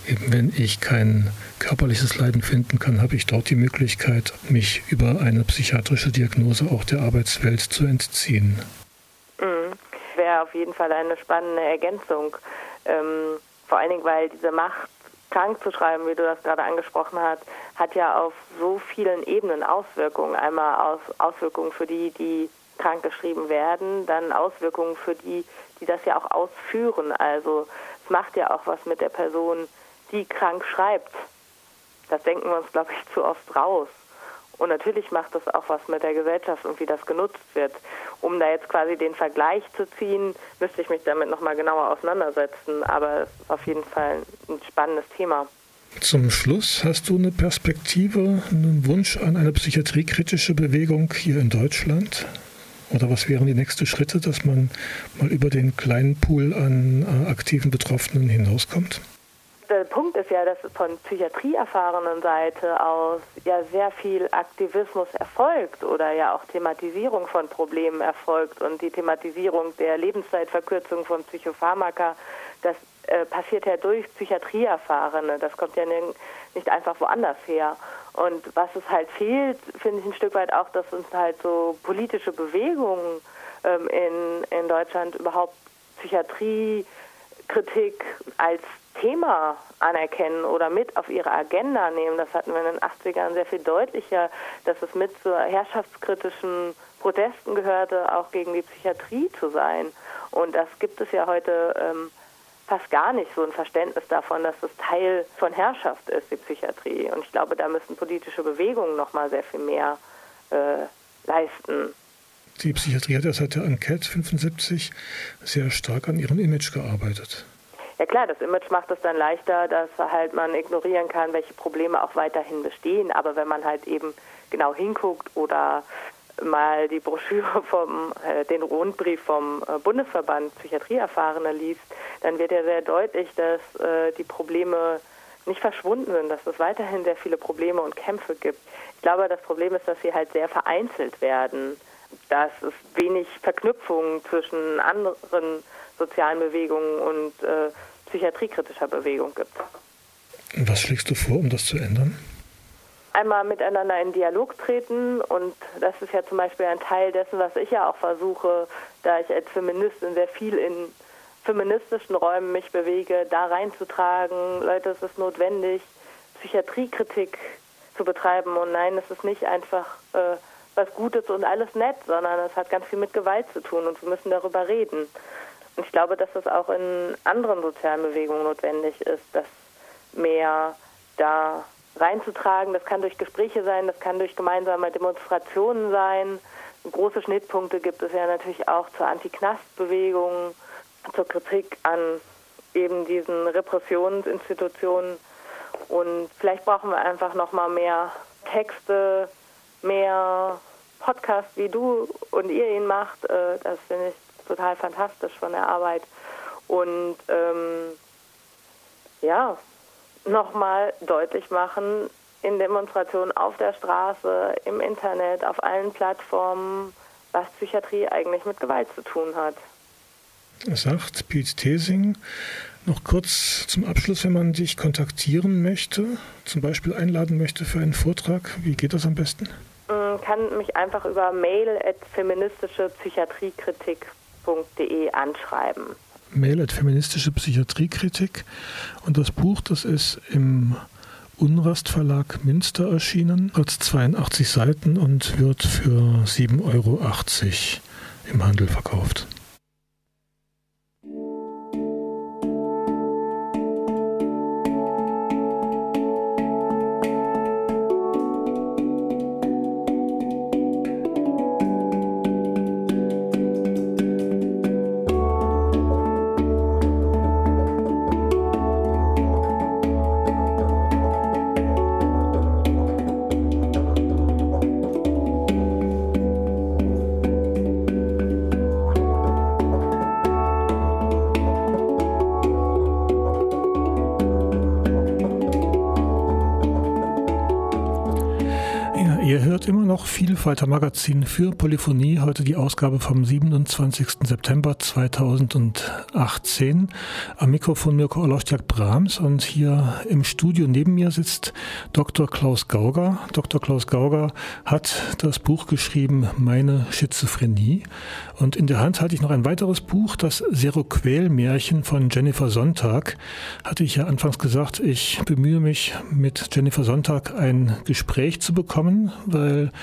eben wenn ich kein körperliches Leiden finden kann, habe ich dort die Möglichkeit, mich über eine psychiatrische Diagnose auch der Arbeitswelt zu entziehen. Mhm. Wäre auf jeden Fall eine spannende Ergänzung. Ähm, vor allen Dingen, weil diese Macht, krank zu schreiben, wie du das gerade angesprochen hast, hat ja auf so vielen Ebenen Auswirkungen. Einmal aus, Auswirkungen für die, die krank geschrieben werden, dann Auswirkungen für die, die das ja auch ausführen. Also es macht ja auch was mit der Person, die krank schreibt. Das denken wir uns, glaube ich, zu oft raus. Und natürlich macht das auch was mit der Gesellschaft und wie das genutzt wird. Um da jetzt quasi den Vergleich zu ziehen, müsste ich mich damit nochmal genauer auseinandersetzen. Aber es ist auf jeden Fall ein spannendes Thema. Zum Schluss hast du eine Perspektive, einen Wunsch an eine psychiatriekritische Bewegung hier in Deutschland? Oder was wären die nächsten Schritte, dass man mal über den kleinen Pool an äh, aktiven Betroffenen hinauskommt? Der Punkt ist ja, dass von psychiatrieerfahrenen Seite aus ja sehr viel Aktivismus erfolgt oder ja auch Thematisierung von Problemen erfolgt und die Thematisierung der Lebenszeitverkürzung von Psychopharmaka, das äh, passiert ja durch Psychiatrieerfahrene. Das kommt ja nicht einfach woanders her. Und was es halt fehlt, finde ich ein Stück weit auch, dass uns halt so politische Bewegungen ähm, in, in Deutschland überhaupt Psychiatriekritik als Thema anerkennen oder mit auf ihre Agenda nehmen. Das hatten wir in den 80ern sehr viel deutlicher, dass es mit zu herrschaftskritischen Protesten gehörte, auch gegen die Psychiatrie zu sein. Und das gibt es ja heute ähm, fast gar nicht, so ein Verständnis davon, dass das Teil von Herrschaft ist, die Psychiatrie. Und ich glaube, da müssen politische Bewegungen noch mal sehr viel mehr äh, leisten. Die Psychiatrie hat seit der Enquete 75 sehr stark an ihrem Image gearbeitet. Ja klar, das Image macht es dann leichter, dass halt man ignorieren kann, welche Probleme auch weiterhin bestehen. Aber wenn man halt eben genau hinguckt oder mal die Broschüre vom, äh, den Rundbrief vom äh, Bundesverband Psychiatrieerfahrene liest, dann wird ja sehr deutlich, dass äh, die Probleme nicht verschwunden sind, dass es weiterhin sehr viele Probleme und Kämpfe gibt. Ich glaube, das Problem ist, dass sie halt sehr vereinzelt werden, dass es wenig Verknüpfungen zwischen anderen sozialen Bewegungen und äh, psychiatriekritischer Bewegung gibt. Was schlägst du vor, um das zu ändern? Einmal miteinander in Dialog treten und das ist ja zum Beispiel ein Teil dessen, was ich ja auch versuche, da ich als Feministin sehr viel in feministischen Räumen mich bewege, da reinzutragen, Leute, es ist notwendig, Psychiatriekritik zu betreiben und nein, es ist nicht einfach äh, was Gutes und alles nett, sondern es hat ganz viel mit Gewalt zu tun und wir müssen darüber reden. Ich glaube, dass es auch in anderen sozialen Bewegungen notwendig ist, das mehr da reinzutragen. Das kann durch Gespräche sein, das kann durch gemeinsame Demonstrationen sein. Große Schnittpunkte gibt es ja natürlich auch zur Anti-Knast-Bewegung, zur Kritik an eben diesen Repressionsinstitutionen. Und vielleicht brauchen wir einfach noch mal mehr Texte, mehr Podcasts, wie du und ihr ihn macht. Äh, das finde ich total fantastisch von der Arbeit. Und ähm, ja, nochmal deutlich machen, in Demonstrationen auf der Straße, im Internet, auf allen Plattformen, was Psychiatrie eigentlich mit Gewalt zu tun hat. Sagt Pete Thesing. Noch kurz zum Abschluss, wenn man dich kontaktieren möchte, zum Beispiel einladen möchte für einen Vortrag, wie geht das am besten? Man kann mich einfach über mail at feministischepsychiatriekritik.de anschreiben. Mail at feministische Psychiatriekritik. Und das Buch, das ist im Unrast Verlag Münster erschienen, hat 82 Seiten und wird für 7,80 Euro im Handel verkauft. Vielfalter Magazin für Polyphonie. Heute die Ausgabe vom 27. September 2018. Am Mikrofon Mirko Olostiak Brahms und hier im Studio neben mir sitzt Dr. Klaus Gauger. Dr. Klaus Gauger hat das Buch geschrieben Meine Schizophrenie. Und in der Hand hatte ich noch ein weiteres Buch, das Seroquel-Märchen von Jennifer Sonntag. Hatte ich ja anfangs gesagt, ich bemühe mich mit Jennifer Sonntag ein Gespräch zu bekommen, weil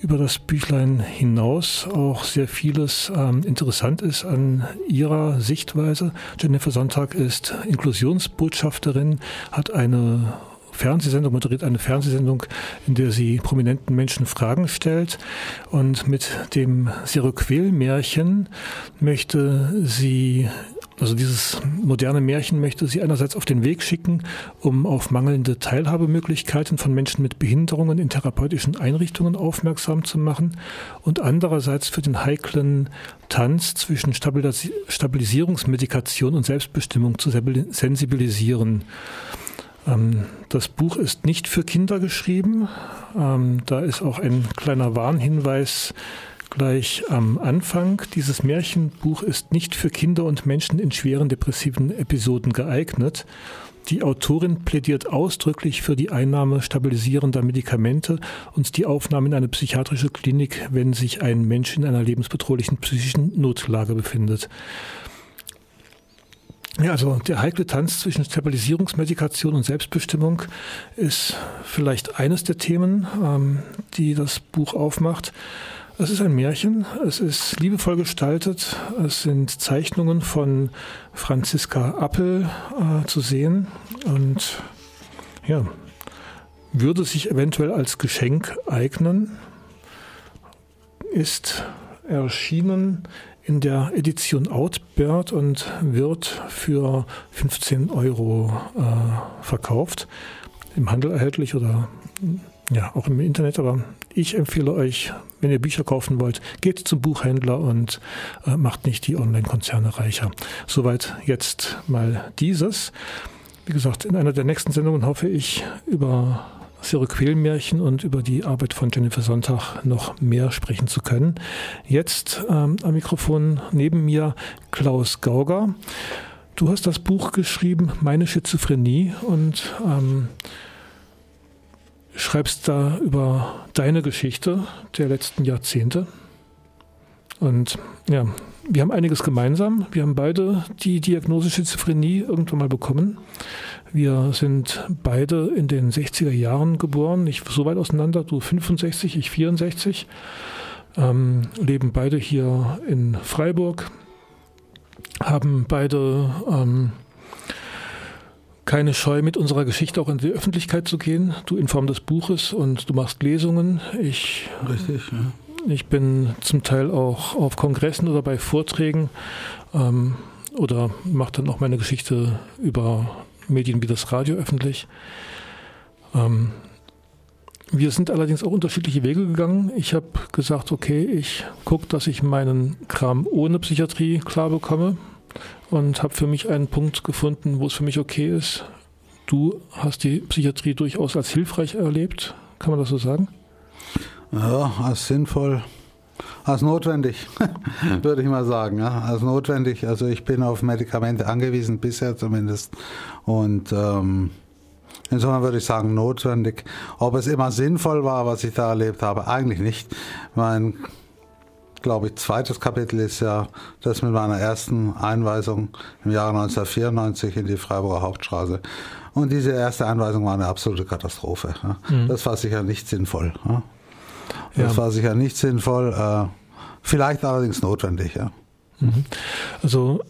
über das Büchlein hinaus auch sehr vieles ähm, interessant ist an ihrer Sichtweise. Jennifer Sonntag ist Inklusionsbotschafterin, hat eine Fernsehsendung, moderiert eine Fernsehsendung, in der sie prominenten Menschen Fragen stellt. Und mit dem Seroquel-Märchen möchte sie also dieses moderne Märchen möchte sie einerseits auf den Weg schicken, um auf mangelnde Teilhabemöglichkeiten von Menschen mit Behinderungen in therapeutischen Einrichtungen aufmerksam zu machen und andererseits für den heiklen Tanz zwischen Stabilisierungsmedikation und Selbstbestimmung zu sensibilisieren. Ähm, das Buch ist nicht für Kinder geschrieben. Ähm, da ist auch ein kleiner Warnhinweis gleich am Anfang. Dieses Märchenbuch ist nicht für Kinder und Menschen in schweren depressiven Episoden geeignet. Die Autorin plädiert ausdrücklich für die Einnahme stabilisierender Medikamente und die Aufnahme in eine psychiatrische Klinik, wenn sich ein Mensch in einer lebensbedrohlichen psychischen Notlage befindet. Ja, also der heikle Tanz zwischen Stabilisierungsmedikation und Selbstbestimmung ist vielleicht eines der Themen, ähm, die das Buch aufmacht. Es ist ein Märchen, es ist liebevoll gestaltet, es sind Zeichnungen von Franziska Appel äh, zu sehen und ja, würde sich eventuell als Geschenk eignen, ist erschienen in der Edition Outbird und wird für 15 Euro äh, verkauft. Im Handel erhältlich oder ja, auch im Internet. Aber ich empfehle euch, wenn ihr Bücher kaufen wollt, geht zum Buchhändler und äh, macht nicht die Online-Konzerne reicher. Soweit jetzt mal dieses. Wie gesagt, in einer der nächsten Sendungen hoffe ich über Seroquel-Märchen und über die Arbeit von Jennifer Sonntag noch mehr sprechen zu können. Jetzt ähm, am Mikrofon neben mir Klaus Gauger. Du hast das Buch geschrieben, Meine Schizophrenie, und ähm, schreibst da über deine Geschichte der letzten Jahrzehnte. Und ja, wir haben einiges gemeinsam. Wir haben beide die Diagnose Schizophrenie irgendwann mal bekommen. Wir sind beide in den 60er Jahren geboren, nicht so weit auseinander, du 65, ich 64, ähm, leben beide hier in Freiburg, haben beide ähm, keine Scheu, mit unserer Geschichte auch in die Öffentlichkeit zu gehen. Du in Form des Buches und du machst Lesungen. Ich, Richtig, ja. Ich bin zum Teil auch auf Kongressen oder bei Vorträgen ähm, oder mache dann auch meine Geschichte über Medien wie das Radio öffentlich. Ähm, wir sind allerdings auch unterschiedliche Wege gegangen. Ich habe gesagt, okay, ich gucke, dass ich meinen Kram ohne Psychiatrie klar bekomme und habe für mich einen Punkt gefunden, wo es für mich okay ist. Du hast die Psychiatrie durchaus als hilfreich erlebt, kann man das so sagen? Ja, als sinnvoll, als notwendig, würde ich mal sagen. Ja, als notwendig. Also ich bin auf Medikamente angewiesen, bisher zumindest. Und ähm, Insofern würde ich sagen, notwendig. Ob es immer sinnvoll war, was ich da erlebt habe, eigentlich nicht. Mein, glaube ich, zweites Kapitel ist ja das mit meiner ersten Einweisung im Jahre 1994 in die Freiburger Hauptstraße. Und diese erste Einweisung war eine absolute Katastrophe. Mhm. Das war sicher nicht sinnvoll. Das ja. war sicher nicht sinnvoll, äh, vielleicht allerdings notwendig. Ja. Mhm. Also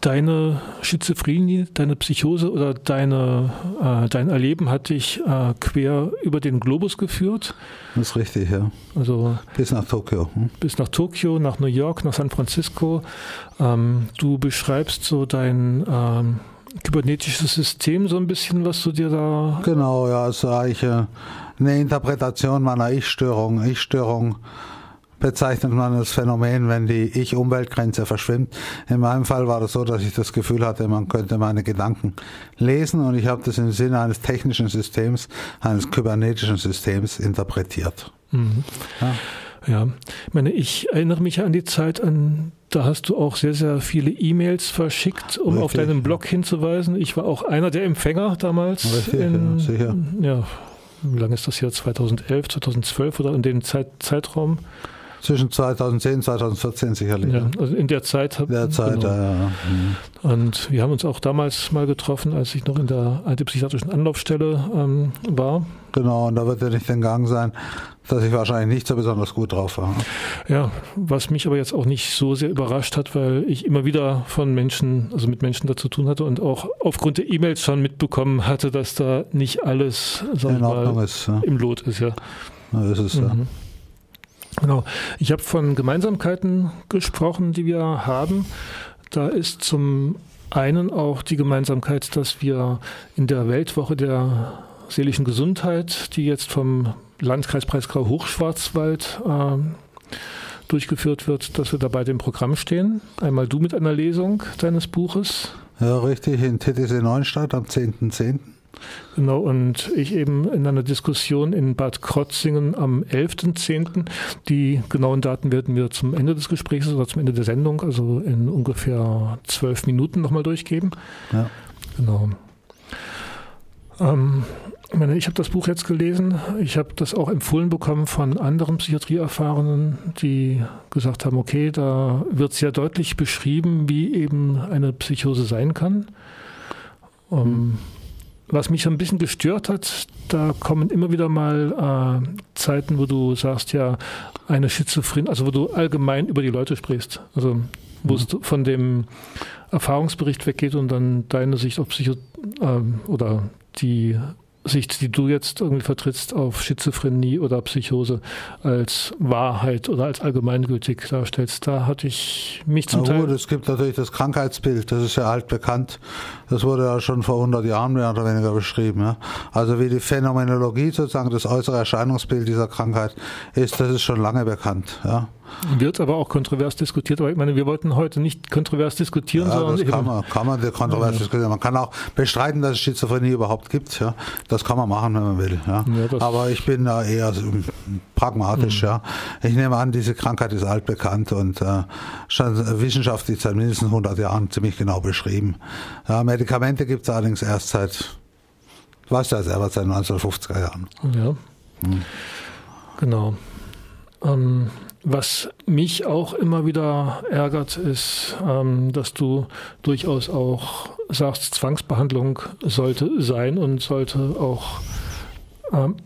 deine Schizophrenie, deine Psychose oder deine, äh, dein Erleben hat dich äh, quer über den Globus geführt. Das ist richtig, ja. Also bis nach Tokio. Hm? Bis nach Tokio, nach New York, nach San Francisco. Ähm, du beschreibst so dein ähm, kybernetisches System so ein bisschen, was du dir da. Genau, ja, es ist eigentlich äh, eine Interpretation meiner Ich-Störung. Ich-Störung bezeichnet man das Phänomen, wenn die Ich-Umweltgrenze verschwimmt. In meinem Fall war das so, dass ich das Gefühl hatte, man könnte meine Gedanken lesen und ich habe das im Sinne eines technischen Systems, eines kybernetischen Systems interpretiert. Mhm. Ja. Ja, ich meine, ich erinnere mich an die Zeit an, da hast du auch sehr, sehr viele E-Mails verschickt, um Richtig. auf deinen Blog hinzuweisen. Ich war auch einer der Empfänger damals. Richtig, in, ja, sicher. Ja, wie lange ist das hier? 2011, 2012 oder in dem Zeit, Zeitraum? Zwischen 2010 und 2014 sicherlich. Ja, also in der Zeit. Hab, der Zeit, genau. ja, ja. Mhm. Und wir haben uns auch damals mal getroffen, als ich noch in der antipsychiatrischen Anlaufstelle ähm, war. Genau, und da wird ja nicht entgangen sein, dass ich wahrscheinlich nicht so besonders gut drauf war. Ja, was mich aber jetzt auch nicht so sehr überrascht hat, weil ich immer wieder von Menschen, also mit Menschen da zu tun hatte und auch aufgrund der E-Mails schon mitbekommen hatte, dass da nicht alles sagen mal, ist, ja. im Lot ist, ja. Na, ist es, mhm. ja. Genau. Ich habe von Gemeinsamkeiten gesprochen, die wir haben. Da ist zum einen auch die Gemeinsamkeit, dass wir in der Weltwoche der seelischen Gesundheit, die jetzt vom Landkreis Breisgau Hochschwarzwald äh, durchgeführt wird, dass wir da bei dem Programm stehen. Einmal du mit einer Lesung deines Buches. Ja, richtig, in TTC Neustadt am 10.10. .10. Genau, und ich eben in einer Diskussion in Bad Krotzingen am 11.10. Die genauen Daten werden wir zum Ende des Gesprächs oder zum Ende der Sendung, also in ungefähr zwölf Minuten nochmal durchgeben. Ja. Genau. Ähm, ich meine, ich habe das Buch jetzt gelesen. Ich habe das auch empfohlen bekommen von anderen Psychiatrieerfahrenen, die gesagt haben, okay, da wird sehr deutlich beschrieben, wie eben eine Psychose sein kann. Um, hm. Was mich so ein bisschen gestört hat, da kommen immer wieder mal äh, Zeiten, wo du sagst, ja, eine Schizophrenie, also wo du allgemein über die Leute sprichst. Also wo mhm. es von dem Erfahrungsbericht weggeht und dann deine Sicht auf Psycho äh, oder die Sicht, die du jetzt irgendwie vertrittst auf Schizophrenie oder Psychose als Wahrheit oder als allgemeingültig darstellst, da hatte ich mich zum Na Teil. Gut, es gibt natürlich das Krankheitsbild, das ist ja altbekannt. Das wurde ja schon vor 100 Jahren mehr oder weniger beschrieben. Ja. Also wie die Phänomenologie sozusagen, das äußere Erscheinungsbild dieser Krankheit ist, das ist schon lange bekannt. Ja. Wird aber auch kontrovers diskutiert. Aber ich meine, wir wollten heute nicht kontrovers diskutieren, ja, sondern. Das kann man, kann man kontrovers ja. diskutieren. Man kann auch bestreiten, dass es Schizophrenie überhaupt gibt. Ja. Das kann man machen, wenn man will. Ja. ja aber ich bin da eher pragmatisch. Mhm. Ja. Ich nehme an, diese Krankheit ist altbekannt und äh, schon wissenschaftlich seit mindestens 100 Jahren ziemlich genau beschrieben. Ja, Medikamente gibt es allerdings erst seit, weißt du ja selber, seit 1950er Jahren. Ja. Hm. Genau. Ähm, was mich auch immer wieder ärgert, ist, ähm, dass du durchaus auch sagst, Zwangsbehandlung sollte sein und sollte auch ähm,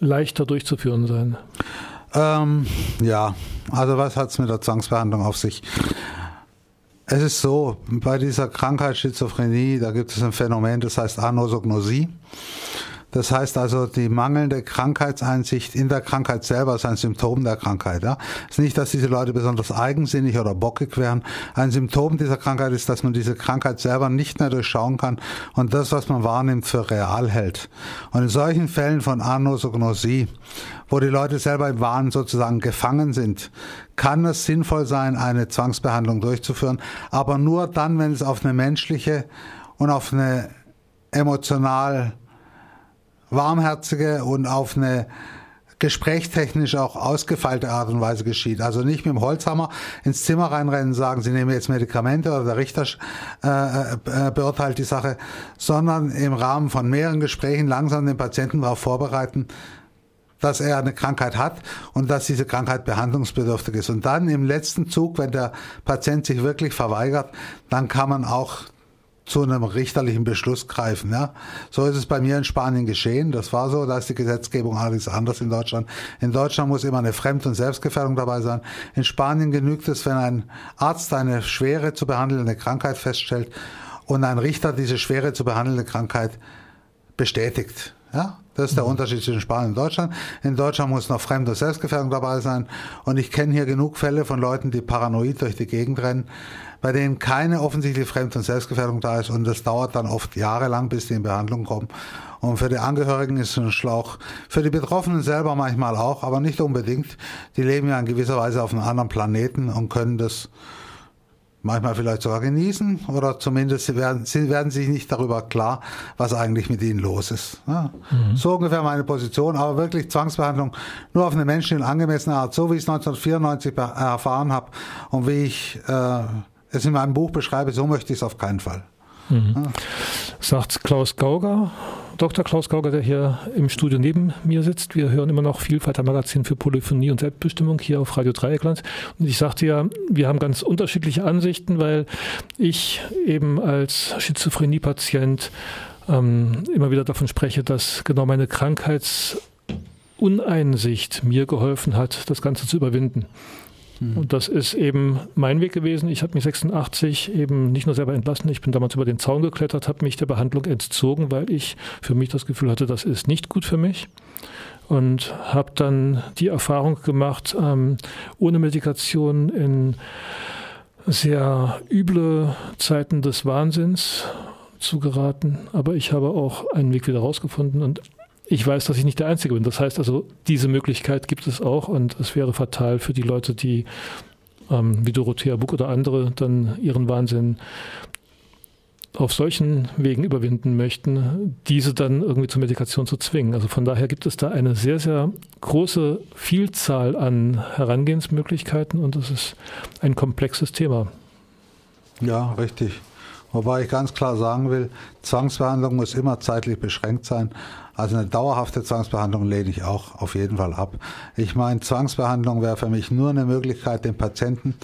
leichter durchzuführen sein. Ähm, ja, also was hat es mit der Zwangsbehandlung auf sich? Es ist so, bei dieser Krankheit Schizophrenie, da gibt es ein Phänomen, das heißt Anosognosie. Das heißt also, die mangelnde Krankheitseinsicht in der Krankheit selber ist ein Symptom der Krankheit. Ja? Es ist nicht, dass diese Leute besonders eigensinnig oder bockig wären. Ein Symptom dieser Krankheit ist, dass man diese Krankheit selber nicht mehr durchschauen kann und das, was man wahrnimmt, für real hält. Und in solchen Fällen von Anosognosie, wo die Leute selber im Wahn sozusagen gefangen sind, kann es sinnvoll sein, eine Zwangsbehandlung durchzuführen, aber nur dann, wenn es auf eine menschliche und auf eine emotional warmherzige und auf eine gesprächstechnisch auch ausgefeilte Art und Weise geschieht. Also nicht mit dem Holzhammer ins Zimmer reinrennen und sagen, Sie nehmen jetzt Medikamente oder der Richter äh, äh, beurteilt die Sache, sondern im Rahmen von mehreren Gesprächen langsam den Patienten darauf vorbereiten, dass er eine Krankheit hat und dass diese Krankheit behandlungsbedürftig ist. Und dann im letzten Zug, wenn der Patient sich wirklich verweigert, dann kann man auch zu einem richterlichen Beschluss greifen. Ja. So ist es bei mir in Spanien geschehen. Das war so, da ist die Gesetzgebung allerdings anders in Deutschland. In Deutschland muss immer eine Fremd- und Selbstgefährdung dabei sein. In Spanien genügt es, wenn ein Arzt eine schwere zu behandelnde Krankheit feststellt und ein Richter diese schwere zu behandelnde Krankheit bestätigt. Ja, das ist der mhm. Unterschied zwischen Spanien und Deutschland. In Deutschland muss noch Fremd- und Selbstgefährdung dabei sein. Und ich kenne hier genug Fälle von Leuten, die paranoid durch die Gegend rennen, bei denen keine offensichtliche Fremd- und Selbstgefährdung da ist und das dauert dann oft jahrelang, bis die in Behandlung kommen. Und für die Angehörigen ist es ein Schlauch. Für die Betroffenen selber manchmal auch, aber nicht unbedingt. Die leben ja in gewisser Weise auf einem anderen Planeten und können das manchmal vielleicht sogar genießen oder zumindest sie werden, sie werden sich nicht darüber klar, was eigentlich mit ihnen los ist. Ja. Mhm. So ungefähr meine Position, aber wirklich Zwangsbehandlung nur auf eine menschliche angemessene Art, so wie ich es 1994 erfahren habe und wie ich äh, es in meinem Buch beschreibe, so möchte ich es auf keinen Fall. Mhm. Ja. Sagt Klaus Gauger, Dr. Klaus Gauger, der hier im Studio neben mir sitzt. Wir hören immer noch Vielfalt Magazin für Polyphonie und Selbstbestimmung hier auf Radio Dreieckland. Und ich sagte ja, wir haben ganz unterschiedliche Ansichten, weil ich eben als Schizophrenie-Patient ähm, immer wieder davon spreche, dass genau meine Krankheitsuneinsicht mir geholfen hat, das Ganze zu überwinden. Mhm. Und das ist eben mein Weg gewesen. Ich habe mich 86 eben nicht nur selber entlassen, ich bin damals über den Zaun geklettert, habe mich der Behandlung entzogen, weil ich für mich das Gefühl hatte, das ist nicht gut für mich. Und habe dann die Erfahrung gemacht, ähm, ohne Medikation in sehr üble Zeiten des Wahnsinns zu geraten. Aber ich habe auch einen Weg wieder rausgefunden und ich weiß, dass ich nicht der Einzige bin. Das heißt also, diese Möglichkeit gibt es auch und es wäre fatal für die Leute, die ähm, wie Dorothea Buck oder andere dann ihren Wahnsinn auf solchen Wegen überwinden möchten, diese dann irgendwie zur Medikation zu zwingen. Also von daher gibt es da eine sehr, sehr große Vielzahl an Herangehensmöglichkeiten und es ist ein komplexes Thema. Ja, richtig. Wobei ich ganz klar sagen will, Zwangsbehandlung muss immer zeitlich beschränkt sein. Also eine dauerhafte Zwangsbehandlung lehne ich auch auf jeden Fall ab. Ich meine, Zwangsbehandlung wäre für mich nur eine Möglichkeit, den Patienten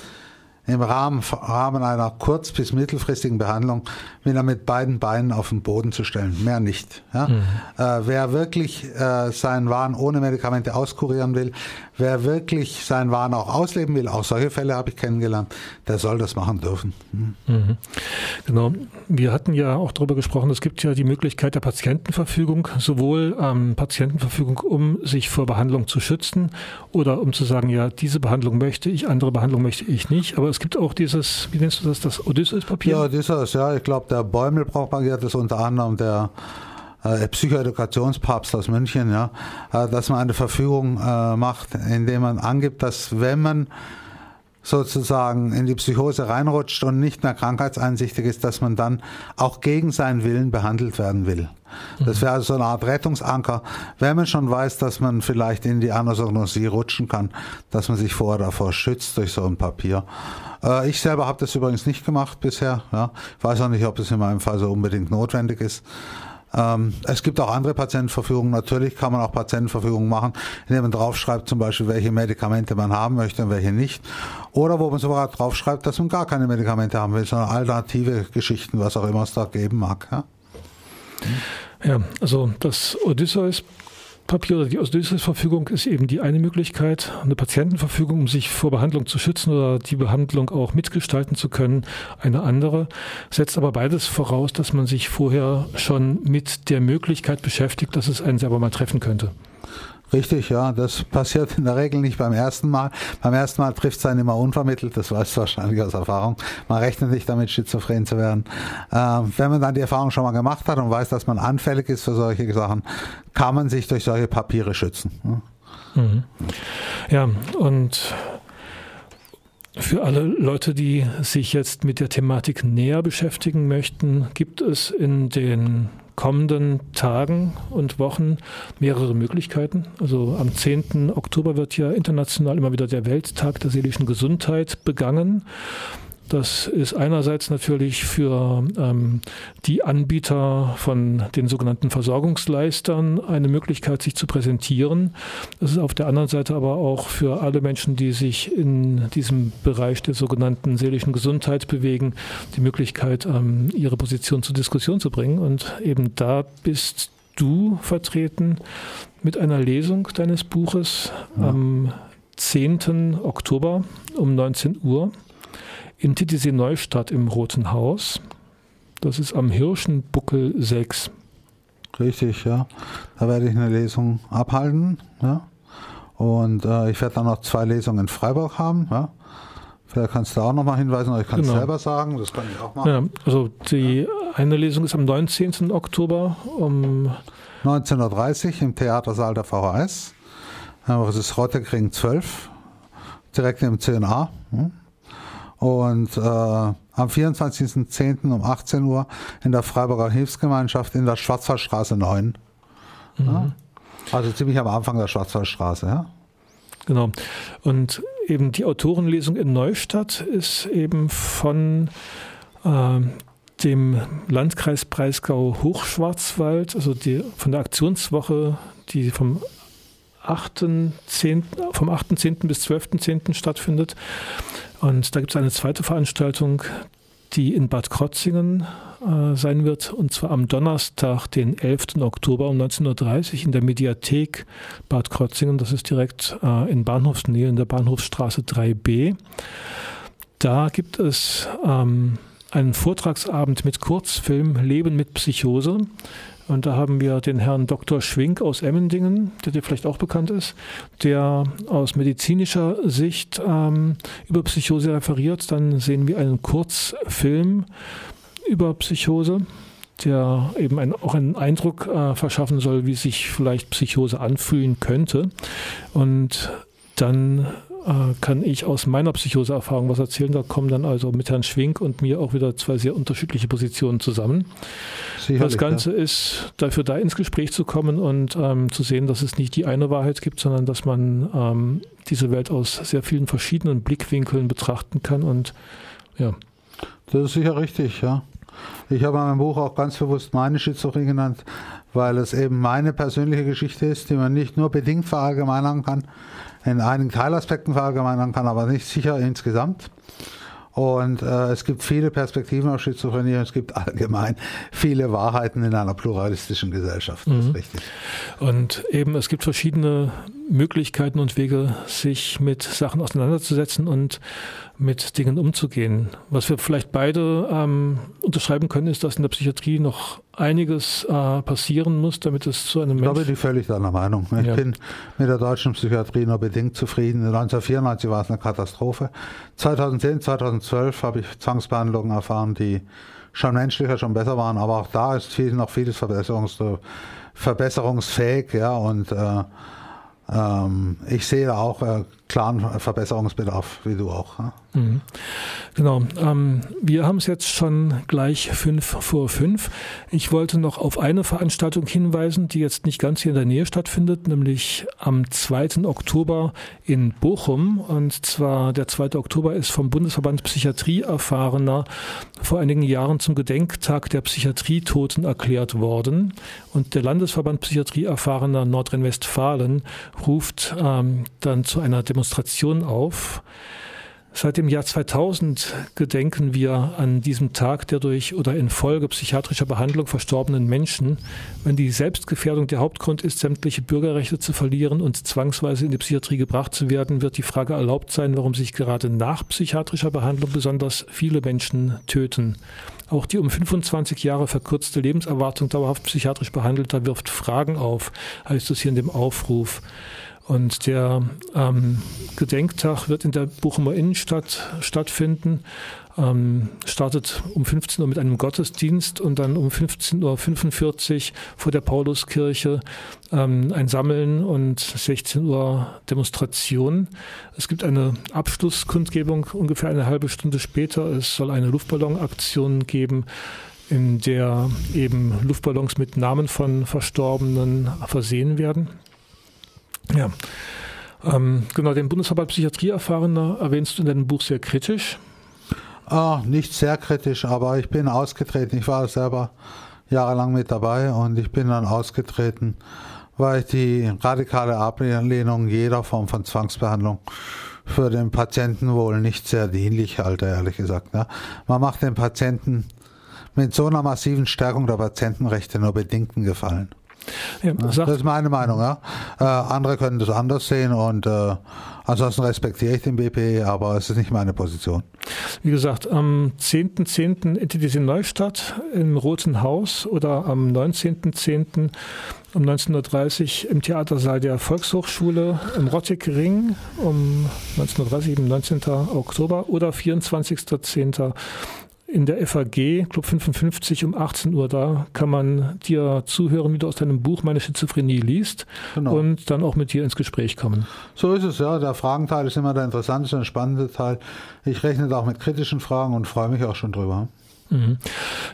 im Rahmen, Rahmen einer kurz- bis mittelfristigen Behandlung wieder mit beiden Beinen auf den Boden zu stellen. Mehr nicht. Ja? Mhm. Äh, wer wirklich äh, seinen Wahn ohne Medikamente auskurieren will, wer wirklich seinen Wahn auch ausleben will, auch solche Fälle habe ich kennengelernt, der soll das machen dürfen. Mhm. Mhm. Genau. Wir hatten ja auch darüber gesprochen, es gibt ja die Möglichkeit der Patientenverfügung, sowohl ähm, Patientenverfügung, um sich vor Behandlung zu schützen oder um zu sagen, ja, diese Behandlung möchte ich, andere Behandlung möchte ich nicht. Aber es gibt auch dieses, wie nennst du das, das Odysseus-Papier? Ja, Odysseus, ja. Ich glaube, der Bäumel propagiert das unter anderem, der äh, Psychoedukationspapst aus München, ja, äh, dass man eine Verfügung äh, macht, indem man angibt, dass wenn man sozusagen in die Psychose reinrutscht und nicht mehr krankheitseinsichtig ist, dass man dann auch gegen seinen Willen behandelt werden will. Das wäre also so eine Art Rettungsanker, wenn man schon weiß, dass man vielleicht in die Anosognosie rutschen kann, dass man sich vorher davor schützt durch so ein Papier. Ich selber habe das übrigens nicht gemacht bisher. Ja. Ich weiß auch nicht, ob das in meinem Fall so unbedingt notwendig ist. Ähm, es gibt auch andere Patientenverfügungen. Natürlich kann man auch Patientenverfügungen machen, indem man draufschreibt, zum Beispiel, welche Medikamente man haben möchte und welche nicht. Oder wo man sogar draufschreibt, dass man gar keine Medikamente haben will, sondern alternative Geschichten, was auch immer es da geben mag. Ja, ja also das Odysseus Ausweispapier oder die Ausdurchsuchungsverfügung ist eben die eine Möglichkeit, eine Patientenverfügung, um sich vor Behandlung zu schützen oder die Behandlung auch mitgestalten zu können, eine andere, setzt aber beides voraus, dass man sich vorher schon mit der Möglichkeit beschäftigt, dass es einen selber mal treffen könnte. Richtig, ja, das passiert in der Regel nicht beim ersten Mal. Beim ersten Mal trifft es einen immer unvermittelt, das weißt du wahrscheinlich aus Erfahrung. Man rechnet nicht damit, schizophren zu werden. Ähm, wenn man dann die Erfahrung schon mal gemacht hat und weiß, dass man anfällig ist für solche Sachen, kann man sich durch solche Papiere schützen. Mhm. Ja, und für alle Leute, die sich jetzt mit der Thematik näher beschäftigen möchten, gibt es in den kommenden Tagen und Wochen mehrere Möglichkeiten. Also am 10. Oktober wird ja international immer wieder der Welttag der seelischen Gesundheit begangen. Das ist einerseits natürlich für ähm, die Anbieter von den sogenannten Versorgungsleistern eine Möglichkeit, sich zu präsentieren. Das ist auf der anderen Seite aber auch für alle Menschen, die sich in diesem Bereich der sogenannten seelischen Gesundheit bewegen, die Möglichkeit, ähm, ihre Position zur Diskussion zu bringen. Und eben da bist du vertreten mit einer Lesung deines Buches ja. am 10. Oktober um 19 Uhr in Titisee Neustadt im Roten Haus. Das ist am Hirschenbuckel 6. Richtig, ja. Da werde ich eine Lesung abhalten. Ja. Und äh, ich werde dann noch zwei Lesungen in Freiburg haben. Ja. Vielleicht kannst du auch nochmal hinweisen, oder ich kann es genau. selber sagen, das kann ich auch machen. Ja, also die ja. eine Lesung ist am 19. Oktober um 19.30 Uhr im Theatersaal der VHS. Das ist Rottekring 12, direkt im CNA. Und äh, am 24.10. um 18 Uhr in der Freiburger Hilfsgemeinschaft in der Schwarzwaldstraße 9. Mhm. Ja? Also ziemlich am Anfang der Schwarzwaldstraße, ja. Genau. Und eben die Autorenlesung in Neustadt ist eben von äh, dem Landkreis Breisgau Hochschwarzwald, also die, von der Aktionswoche, die vom 8.10., vom 8.10. bis 12.10. stattfindet. Und da gibt es eine zweite Veranstaltung, die in Bad Krotzingen äh, sein wird, und zwar am Donnerstag, den 11. Oktober um 19.30 Uhr in der Mediathek Bad Krotzingen. Das ist direkt äh, in Bahnhofsnähe in der Bahnhofsstraße 3b. Da gibt es ähm, einen Vortragsabend mit Kurzfilm Leben mit Psychose. Und da haben wir den Herrn Dr. Schwink aus Emmendingen, der dir vielleicht auch bekannt ist, der aus medizinischer Sicht ähm, über Psychose referiert. Dann sehen wir einen Kurzfilm über Psychose, der eben ein, auch einen Eindruck äh, verschaffen soll, wie sich vielleicht Psychose anfühlen könnte. Und dann kann ich aus meiner Psychoseerfahrung was erzählen. Da kommen dann also mit Herrn Schwink und mir auch wieder zwei sehr unterschiedliche Positionen zusammen. Sicherlich, das Ganze ja. ist dafür da, ins Gespräch zu kommen und ähm, zu sehen, dass es nicht die eine Wahrheit gibt, sondern dass man ähm, diese Welt aus sehr vielen verschiedenen Blickwinkeln betrachten kann. Und ja. Das ist sicher richtig, ja. Ich habe in meinem Buch auch ganz bewusst meine Schizophrenie genannt, weil es eben meine persönliche Geschichte ist, die man nicht nur bedingt verallgemeinern kann, in einigen Teilaspekten verallgemeinern kann, aber nicht sicher insgesamt. Und äh, es gibt viele Perspektiven auf Schizophrenie und es gibt allgemein viele Wahrheiten in einer pluralistischen Gesellschaft. Das ist mhm. richtig. Und eben, es gibt verschiedene Möglichkeiten und Wege, sich mit Sachen auseinanderzusetzen und mit Dingen umzugehen. Was wir vielleicht beide ähm, unterschreiben können, ist, dass in der Psychiatrie noch einiges äh, passieren muss, damit es zu einem Mensch... Da bin ich völlig deiner Meinung. Ich ja. bin mit der deutschen Psychiatrie nur bedingt zufrieden. 1994 war es eine Katastrophe. 2010, 2012 habe ich Zwangsbehandlungen erfahren, die schon menschlicher, schon besser waren, aber auch da ist viel, noch vieles verbesserungs verbesserungsfähig, ja, und äh, ähm, ich sehe auch äh, klaren Verbesserungsbedarf, wie du auch. Ja? Mhm. Genau. Ähm, wir haben es jetzt schon gleich fünf vor fünf. Ich wollte noch auf eine Veranstaltung hinweisen, die jetzt nicht ganz hier in der Nähe stattfindet, nämlich am 2. Oktober in Bochum. Und zwar der 2. Oktober ist vom Bundesverband Psychiatrie Erfahrener vor einigen Jahren zum Gedenktag der Psychiatrietoten erklärt worden. Und der Landesverband Psychiatrie Erfahrener Nordrhein-Westfalen ruft ähm, dann zu einer Demonstration auf Seit dem Jahr 2000 gedenken wir an diesem Tag der durch oder infolge psychiatrischer Behandlung verstorbenen Menschen, wenn die Selbstgefährdung der Hauptgrund ist, sämtliche Bürgerrechte zu verlieren und zwangsweise in die Psychiatrie gebracht zu werden, wird die Frage erlaubt sein, warum sich gerade nach psychiatrischer Behandlung besonders viele Menschen töten. Auch die um 25 Jahre verkürzte Lebenserwartung dauerhaft psychiatrisch behandelter wirft Fragen auf, heißt es hier in dem Aufruf. Und der ähm, Gedenktag wird in der Bochumer Innenstadt stattfinden. Ähm, startet um 15 Uhr mit einem Gottesdienst und dann um 15.45 Uhr vor der Pauluskirche ähm, ein Sammeln und 16 Uhr Demonstration. Es gibt eine Abschlusskundgebung ungefähr eine halbe Stunde später. Es soll eine Luftballonaktion geben in der eben Luftballons mit Namen von Verstorbenen versehen werden. Ja. Ähm, genau, den Bundesverband Psychiatrie Erfahrener erwähnst du in deinem Buch sehr kritisch. Oh, nicht sehr kritisch, aber ich bin ausgetreten. Ich war selber jahrelang mit dabei und ich bin dann ausgetreten, weil ich die radikale Ablehnung jeder Form von Zwangsbehandlung für den Patienten wohl nicht sehr dienlich halte, ehrlich gesagt. Ne? Man macht den Patienten mit so einer massiven Stärkung der Patientenrechte nur bedingten Gefallen. Ja, das ist meine Meinung. Ja. Äh, andere können das anders sehen und äh, ansonsten respektiere ich den BP, aber es ist nicht meine Position. Wie gesagt, am 10.10. .10. Intitis in Neustadt im Roten Haus oder am 19.10. um 19.30 Uhr im Theatersaal der Volkshochschule im Rottigring um 19.30 Uhr, am 19. Oktober oder 24.10 in der FAG, Club 55 um 18 Uhr. Da kann man dir zuhören, wie du aus deinem Buch Meine Schizophrenie liest genau. und dann auch mit dir ins Gespräch kommen. So ist es, ja. Der Fragenteil ist immer der interessanteste und spannende Teil. Ich rechne da auch mit kritischen Fragen und freue mich auch schon drüber. Mhm.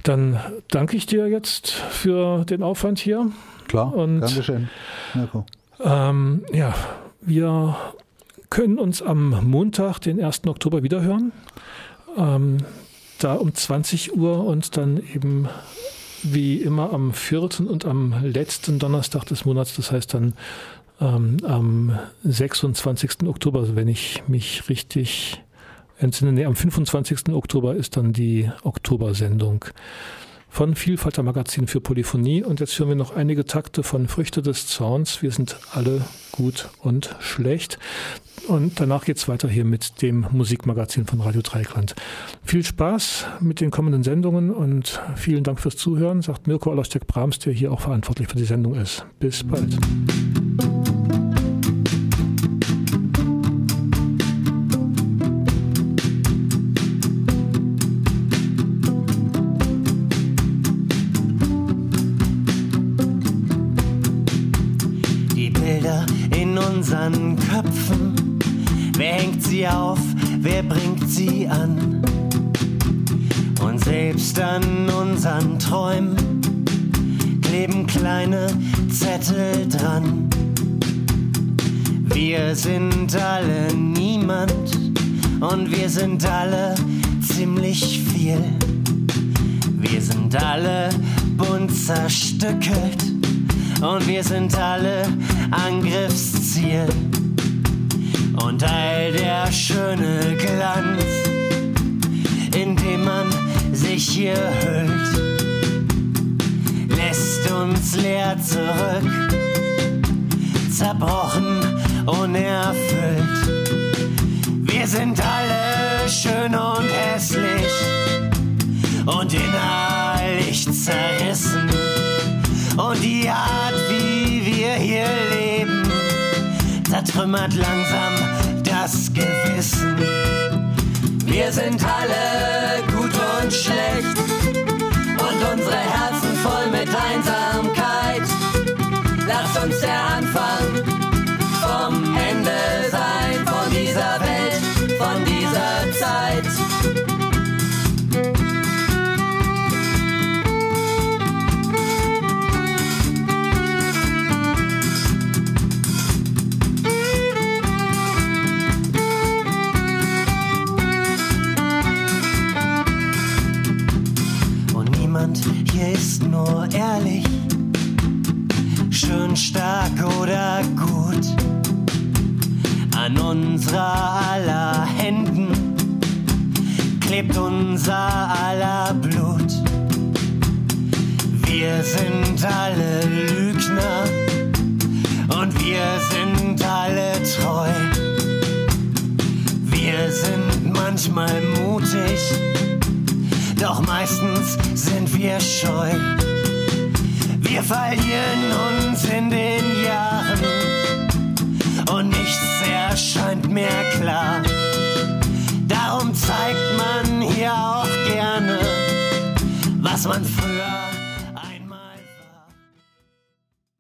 Dann danke ich dir jetzt für den Aufwand hier. Klar, und, Dankeschön. Ähm, ja, wir können uns am Montag, den 1. Oktober, wiederhören. Ähm, da um 20 Uhr und dann eben wie immer am vierten und am letzten Donnerstag des Monats, das heißt dann ähm, am 26. Oktober, also wenn ich mich richtig entsinne, nee, am 25. Oktober ist dann die Oktobersendung von Vielfalter Magazin für Polyphonie. Und jetzt hören wir noch einige Takte von Früchte des Zorns. Wir sind alle gut und schlecht. Und danach geht es weiter hier mit dem Musikmagazin von Radio Dreikland. Viel Spaß mit den kommenden Sendungen und vielen Dank fürs Zuhören, sagt Mirko Allersteck-Brahms, der hier auch verantwortlich für die Sendung ist. Bis bald. Sie auf? Wer bringt sie an? Und selbst an unseren Träumen kleben kleine Zettel dran. Wir sind alle niemand und wir sind alle ziemlich viel. Wir sind alle bunt zerstückelt und wir sind alle Angriffsziel und all der schöne Glanz, in dem man sich hier hüllt, lässt uns leer zurück, zerbrochen, unerfüllt. Wir sind alle schön und hässlich und innerlich zerrissen. Und die Art, wie wir hier leben, zertrümmert langsam das Gewissen. Wir sind alle gut und schlecht und unsere Herzen voll mit Einsamkeit. Lass uns der Anfang An unserer aller Händen klebt unser aller Blut. Wir sind alle Lügner und wir sind alle treu. Wir sind manchmal mutig, doch meistens sind wir scheu. Wir verlieren uns in den Jahren erscheint mir klar. Darum zeigt man hier auch gerne, was man früher